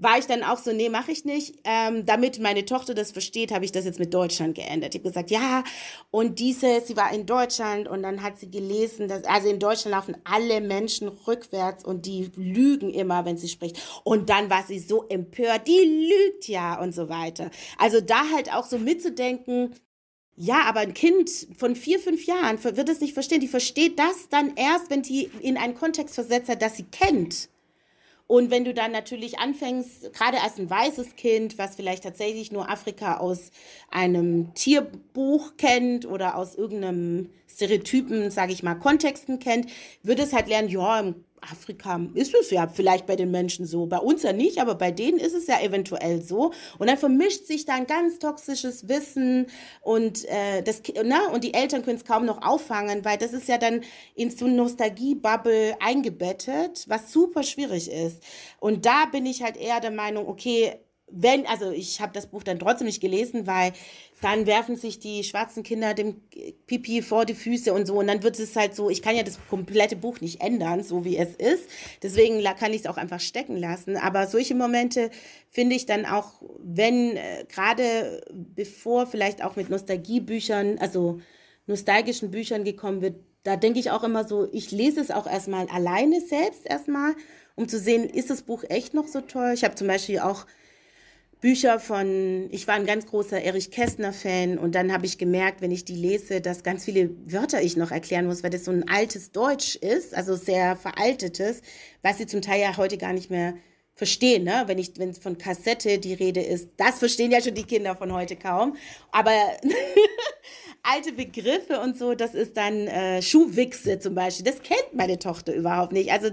war ich dann auch so, nee, mache ich nicht. Ähm, damit meine Tochter das versteht, habe ich das jetzt mit Deutschland geändert. Ich habe gesagt, ja, und diese, sie war in Deutschland und dann hat sie gelesen, dass, also in Deutschland laufen alle Menschen rückwärts und die lügen immer, wenn sie spricht. Und dann war sie so empört, die lügt ja und so weiter. Also da halt auch so mitzudenken, ja, aber ein Kind von vier, fünf Jahren wird es nicht verstehen. Die versteht das dann erst, wenn die in einen Kontext versetzt hat, das sie kennt. Und wenn du dann natürlich anfängst, gerade als ein weißes Kind, was vielleicht tatsächlich nur Afrika aus einem Tierbuch kennt oder aus irgendeinem Stereotypen, sage ich mal, Kontexten kennt, wird es halt lernen, ja, im Afrika ist es ja vielleicht bei den Menschen so, bei uns ja nicht, aber bei denen ist es ja eventuell so. Und dann vermischt sich da ein ganz toxisches Wissen und, äh, das, na, und die Eltern können es kaum noch auffangen, weil das ist ja dann in so eine Nostalgie-Bubble eingebettet, was super schwierig ist. Und da bin ich halt eher der Meinung, okay, wenn, also ich habe das Buch dann trotzdem nicht gelesen, weil dann werfen sich die schwarzen Kinder dem Pipi vor die Füße und so. Und dann wird es halt so, ich kann ja das komplette Buch nicht ändern, so wie es ist. Deswegen kann ich es auch einfach stecken lassen. Aber solche Momente finde ich dann auch, wenn äh, gerade bevor vielleicht auch mit Nostalgiebüchern, also nostalgischen Büchern gekommen wird, da denke ich auch immer so, ich lese es auch erstmal alleine selbst erstmal, um zu sehen, ist das Buch echt noch so toll. Ich habe zum Beispiel auch Bücher von, ich war ein ganz großer Erich Kästner-Fan und dann habe ich gemerkt, wenn ich die lese, dass ganz viele Wörter ich noch erklären muss, weil das so ein altes Deutsch ist, also sehr veraltetes, was sie zum Teil ja heute gar nicht mehr verstehen, ne? wenn wenn von Kassette die Rede ist, das verstehen ja schon die Kinder von heute kaum, aber alte Begriffe und so, das ist dann äh, Schuhwichse zum Beispiel, das kennt meine Tochter überhaupt nicht, also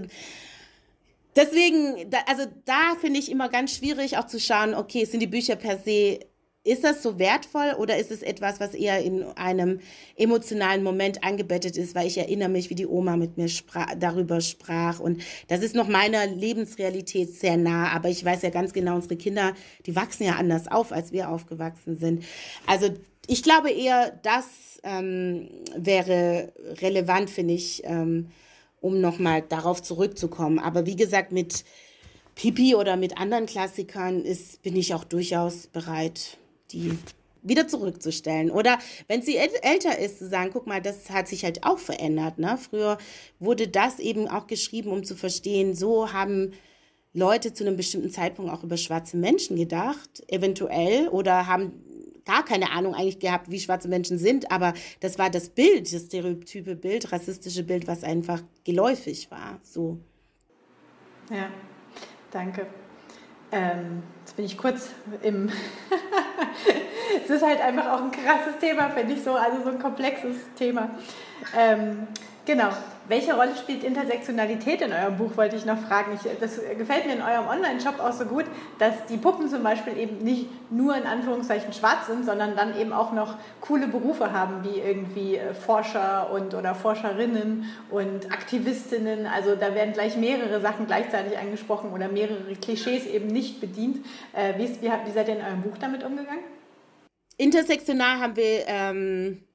deswegen, da, also da finde ich immer ganz schwierig auch zu schauen, okay, sind die Bücher per se, ist das so wertvoll oder ist es etwas, was eher in einem emotionalen Moment angebettet ist, weil ich erinnere mich, wie die Oma mit mir sprach, darüber sprach und das ist noch meiner Lebensrealität sehr nah, aber ich weiß ja ganz genau, unsere Kinder, die wachsen ja anders auf, als wir aufgewachsen sind. Also ich glaube eher, das ähm, wäre relevant, finde ich, ähm, um nochmal darauf zurückzukommen. Aber wie gesagt, mit Pipi oder mit anderen Klassikern ist, bin ich auch durchaus bereit, die wieder zurückzustellen. Oder wenn sie älter ist, zu sagen, guck mal, das hat sich halt auch verändert. Ne? Früher wurde das eben auch geschrieben, um zu verstehen, so haben Leute zu einem bestimmten Zeitpunkt auch über schwarze Menschen gedacht, eventuell, oder haben gar keine Ahnung eigentlich gehabt, wie schwarze Menschen sind, aber das war das Bild, das stereotype Bild, rassistische Bild, was einfach geläufig war. So. Ja, danke. Ähm, jetzt bin ich kurz im. es ist halt einfach auch ein krasses Thema, finde ich so, also so ein komplexes Thema. Ähm, genau. Welche Rolle spielt Intersektionalität in eurem Buch, wollte ich noch fragen. Ich, das gefällt mir in eurem Online-Shop auch so gut, dass die Puppen zum Beispiel eben nicht nur in Anführungszeichen schwarz sind, sondern dann eben auch noch coole Berufe haben, wie irgendwie äh, Forscher und oder Forscherinnen und Aktivistinnen. Also da werden gleich mehrere Sachen gleichzeitig angesprochen oder mehrere Klischees eben nicht bedient. Äh, wie, ist, wie, wie seid ihr in eurem Buch damit umgegangen? Intersektional haben wir... Ähm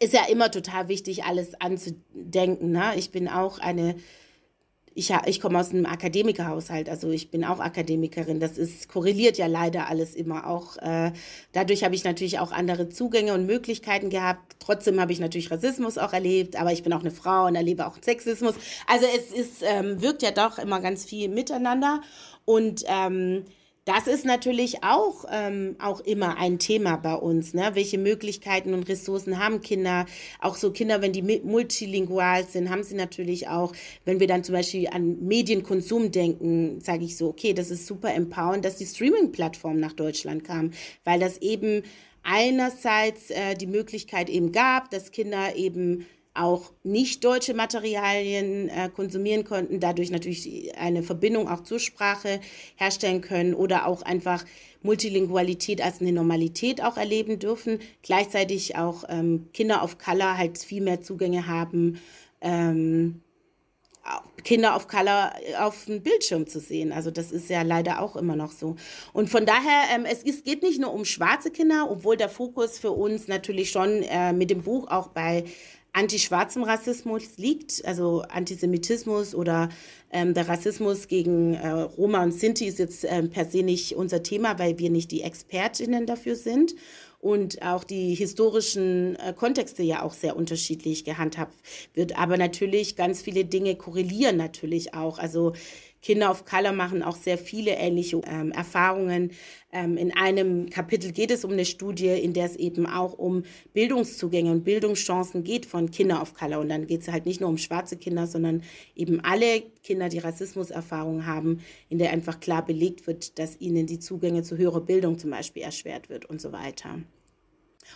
ist ja immer total wichtig, alles anzudenken. Ne? Ich bin auch eine, ich, ich komme aus einem Akademikerhaushalt, also ich bin auch Akademikerin. Das ist korreliert ja leider alles immer auch. Äh, dadurch habe ich natürlich auch andere Zugänge und Möglichkeiten gehabt. Trotzdem habe ich natürlich Rassismus auch erlebt, aber ich bin auch eine Frau und erlebe auch Sexismus. Also es ist, ähm, wirkt ja doch immer ganz viel miteinander. Und ähm, das ist natürlich auch, ähm, auch immer ein Thema bei uns. Ne? Welche Möglichkeiten und Ressourcen haben Kinder? Auch so Kinder, wenn die multilingual sind, haben sie natürlich auch, wenn wir dann zum Beispiel an Medienkonsum denken, sage ich so, okay, das ist super empowernd, dass die Streaming-Plattform nach Deutschland kam, weil das eben einerseits äh, die Möglichkeit eben gab, dass Kinder eben auch nicht deutsche Materialien äh, konsumieren konnten, dadurch natürlich eine Verbindung auch zur Sprache herstellen können oder auch einfach Multilingualität als eine Normalität auch erleben dürfen. Gleichzeitig auch ähm, Kinder of Color halt viel mehr Zugänge haben, ähm, Kinder of Color äh, auf dem Bildschirm zu sehen. Also das ist ja leider auch immer noch so. Und von daher, ähm, es, es geht nicht nur um schwarze Kinder, obwohl der Fokus für uns natürlich schon äh, mit dem Buch auch bei anti-schwarzem Rassismus liegt, also Antisemitismus oder ähm, der Rassismus gegen äh, Roma und Sinti ist jetzt äh, per se nicht unser Thema, weil wir nicht die Expertinnen dafür sind und auch die historischen äh, Kontexte ja auch sehr unterschiedlich gehandhabt wird. Aber natürlich ganz viele Dinge korrelieren natürlich auch. Also Kinder of Color machen auch sehr viele ähnliche ähm, Erfahrungen. Ähm, in einem Kapitel geht es um eine Studie, in der es eben auch um Bildungszugänge und Bildungschancen geht von Kinder of Color. Und dann geht es halt nicht nur um schwarze Kinder, sondern eben alle Kinder, die Rassismuserfahrungen haben, in der einfach klar belegt wird, dass ihnen die Zugänge zu höherer Bildung zum Beispiel erschwert wird und so weiter.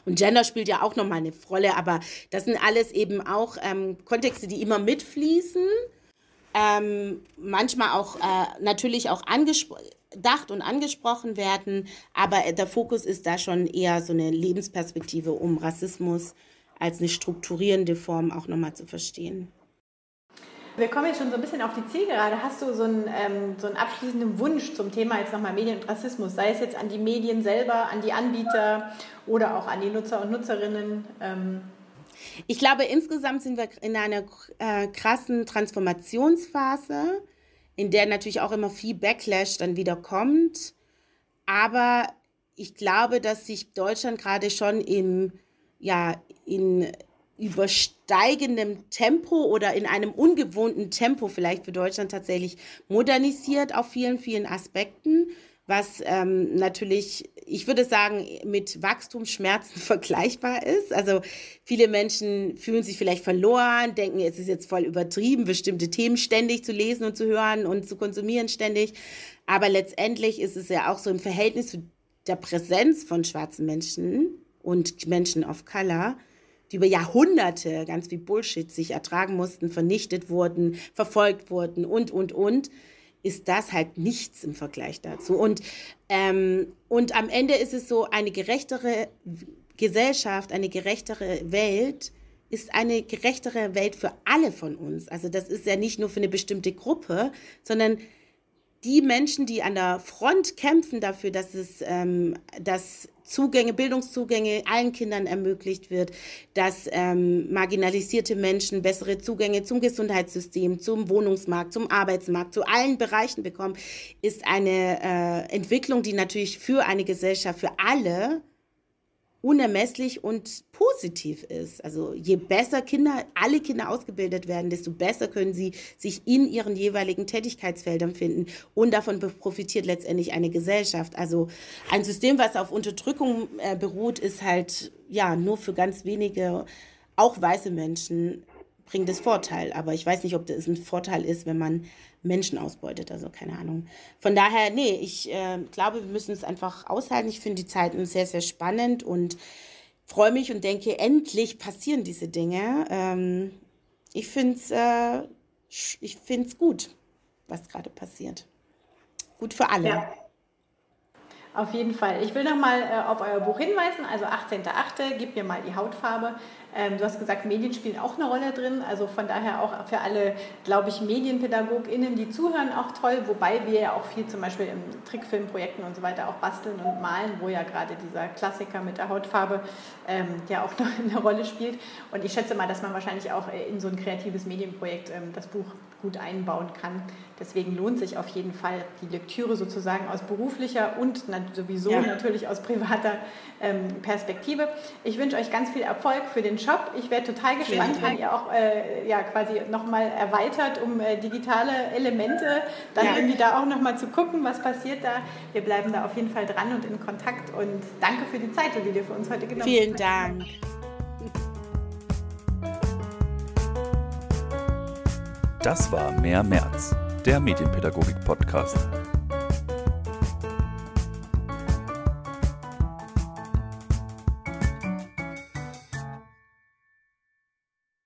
Und Gender spielt ja auch nochmal eine Rolle, aber das sind alles eben auch ähm, Kontexte, die immer mitfließen ähm, manchmal auch äh, natürlich auch angedacht und angesprochen werden, aber der Fokus ist da schon eher so eine Lebensperspektive, um Rassismus als eine strukturierende Form auch nochmal zu verstehen. Wir kommen jetzt schon so ein bisschen auf die Zielgerade. Hast du so einen, ähm, so einen abschließenden Wunsch zum Thema jetzt nochmal Medien und Rassismus, sei es jetzt an die Medien selber, an die Anbieter oder auch an die Nutzer und Nutzerinnen? Ähm ich glaube, insgesamt sind wir in einer äh, krassen Transformationsphase, in der natürlich auch immer viel Backlash dann wieder kommt. Aber ich glaube, dass sich Deutschland gerade schon im, ja, in übersteigendem Tempo oder in einem ungewohnten Tempo vielleicht für Deutschland tatsächlich modernisiert auf vielen, vielen Aspekten was ähm, natürlich, ich würde sagen, mit Wachstumsschmerzen vergleichbar ist. Also viele Menschen fühlen sich vielleicht verloren, denken, es ist jetzt voll übertrieben, bestimmte Themen ständig zu lesen und zu hören und zu konsumieren ständig. Aber letztendlich ist es ja auch so im Verhältnis zu der Präsenz von schwarzen Menschen und Menschen of Color, die über Jahrhunderte ganz viel Bullshit sich ertragen mussten, vernichtet wurden, verfolgt wurden und, und, und ist das halt nichts im Vergleich dazu. Und, ähm, und am Ende ist es so, eine gerechtere Gesellschaft, eine gerechtere Welt ist eine gerechtere Welt für alle von uns. Also das ist ja nicht nur für eine bestimmte Gruppe, sondern die Menschen, die an der Front kämpfen dafür, dass es, ähm, dass Zugänge, Bildungszugänge allen Kindern ermöglicht wird, dass ähm, marginalisierte Menschen bessere Zugänge zum Gesundheitssystem, zum Wohnungsmarkt, zum Arbeitsmarkt, zu allen Bereichen bekommen, ist eine äh, Entwicklung, die natürlich für eine Gesellschaft, für alle unermesslich und positiv ist. Also je besser Kinder, alle Kinder ausgebildet werden, desto besser können sie sich in ihren jeweiligen Tätigkeitsfeldern finden und davon profitiert letztendlich eine Gesellschaft. Also ein System, was auf Unterdrückung äh, beruht, ist halt ja nur für ganz wenige, auch weiße Menschen bringt es Vorteil. Aber ich weiß nicht, ob das ein Vorteil ist, wenn man Menschen ausbeutet. Also keine Ahnung. Von daher, nee, ich äh, glaube, wir müssen es einfach aushalten. Ich finde die Zeiten sehr, sehr spannend und freue mich und denke, endlich passieren diese Dinge. Ähm, ich finde es äh, gut, was gerade passiert. Gut für alle. Ja. Auf jeden Fall. Ich will nochmal äh, auf euer Buch hinweisen, also 18.8., gib mir mal die Hautfarbe. Ähm, du hast gesagt, Medien spielen auch eine Rolle drin. Also von daher auch für alle, glaube ich, MedienpädagogInnen, die zuhören, auch toll. Wobei wir ja auch viel zum Beispiel in Trickfilmprojekten und so weiter auch basteln und malen, wo ja gerade dieser Klassiker mit der Hautfarbe ähm, ja auch noch eine Rolle spielt. Und ich schätze mal, dass man wahrscheinlich auch in so ein kreatives Medienprojekt ähm, das Buch gut einbauen kann. Deswegen lohnt sich auf jeden Fall die Lektüre sozusagen aus beruflicher und sowieso ja. natürlich aus privater ähm, Perspektive. Ich wünsche euch ganz viel Erfolg für den Shop. Ich wäre total gespannt, wenn ihr auch äh, ja, quasi nochmal erweitert um äh, digitale Elemente, dann ja. irgendwie da auch nochmal zu gucken, was passiert da. Wir bleiben da auf jeden Fall dran und in Kontakt und danke für die Zeit, die du für uns heute genommen hast. Vielen Dank. Das war Mehr März, der Medienpädagogik-Podcast.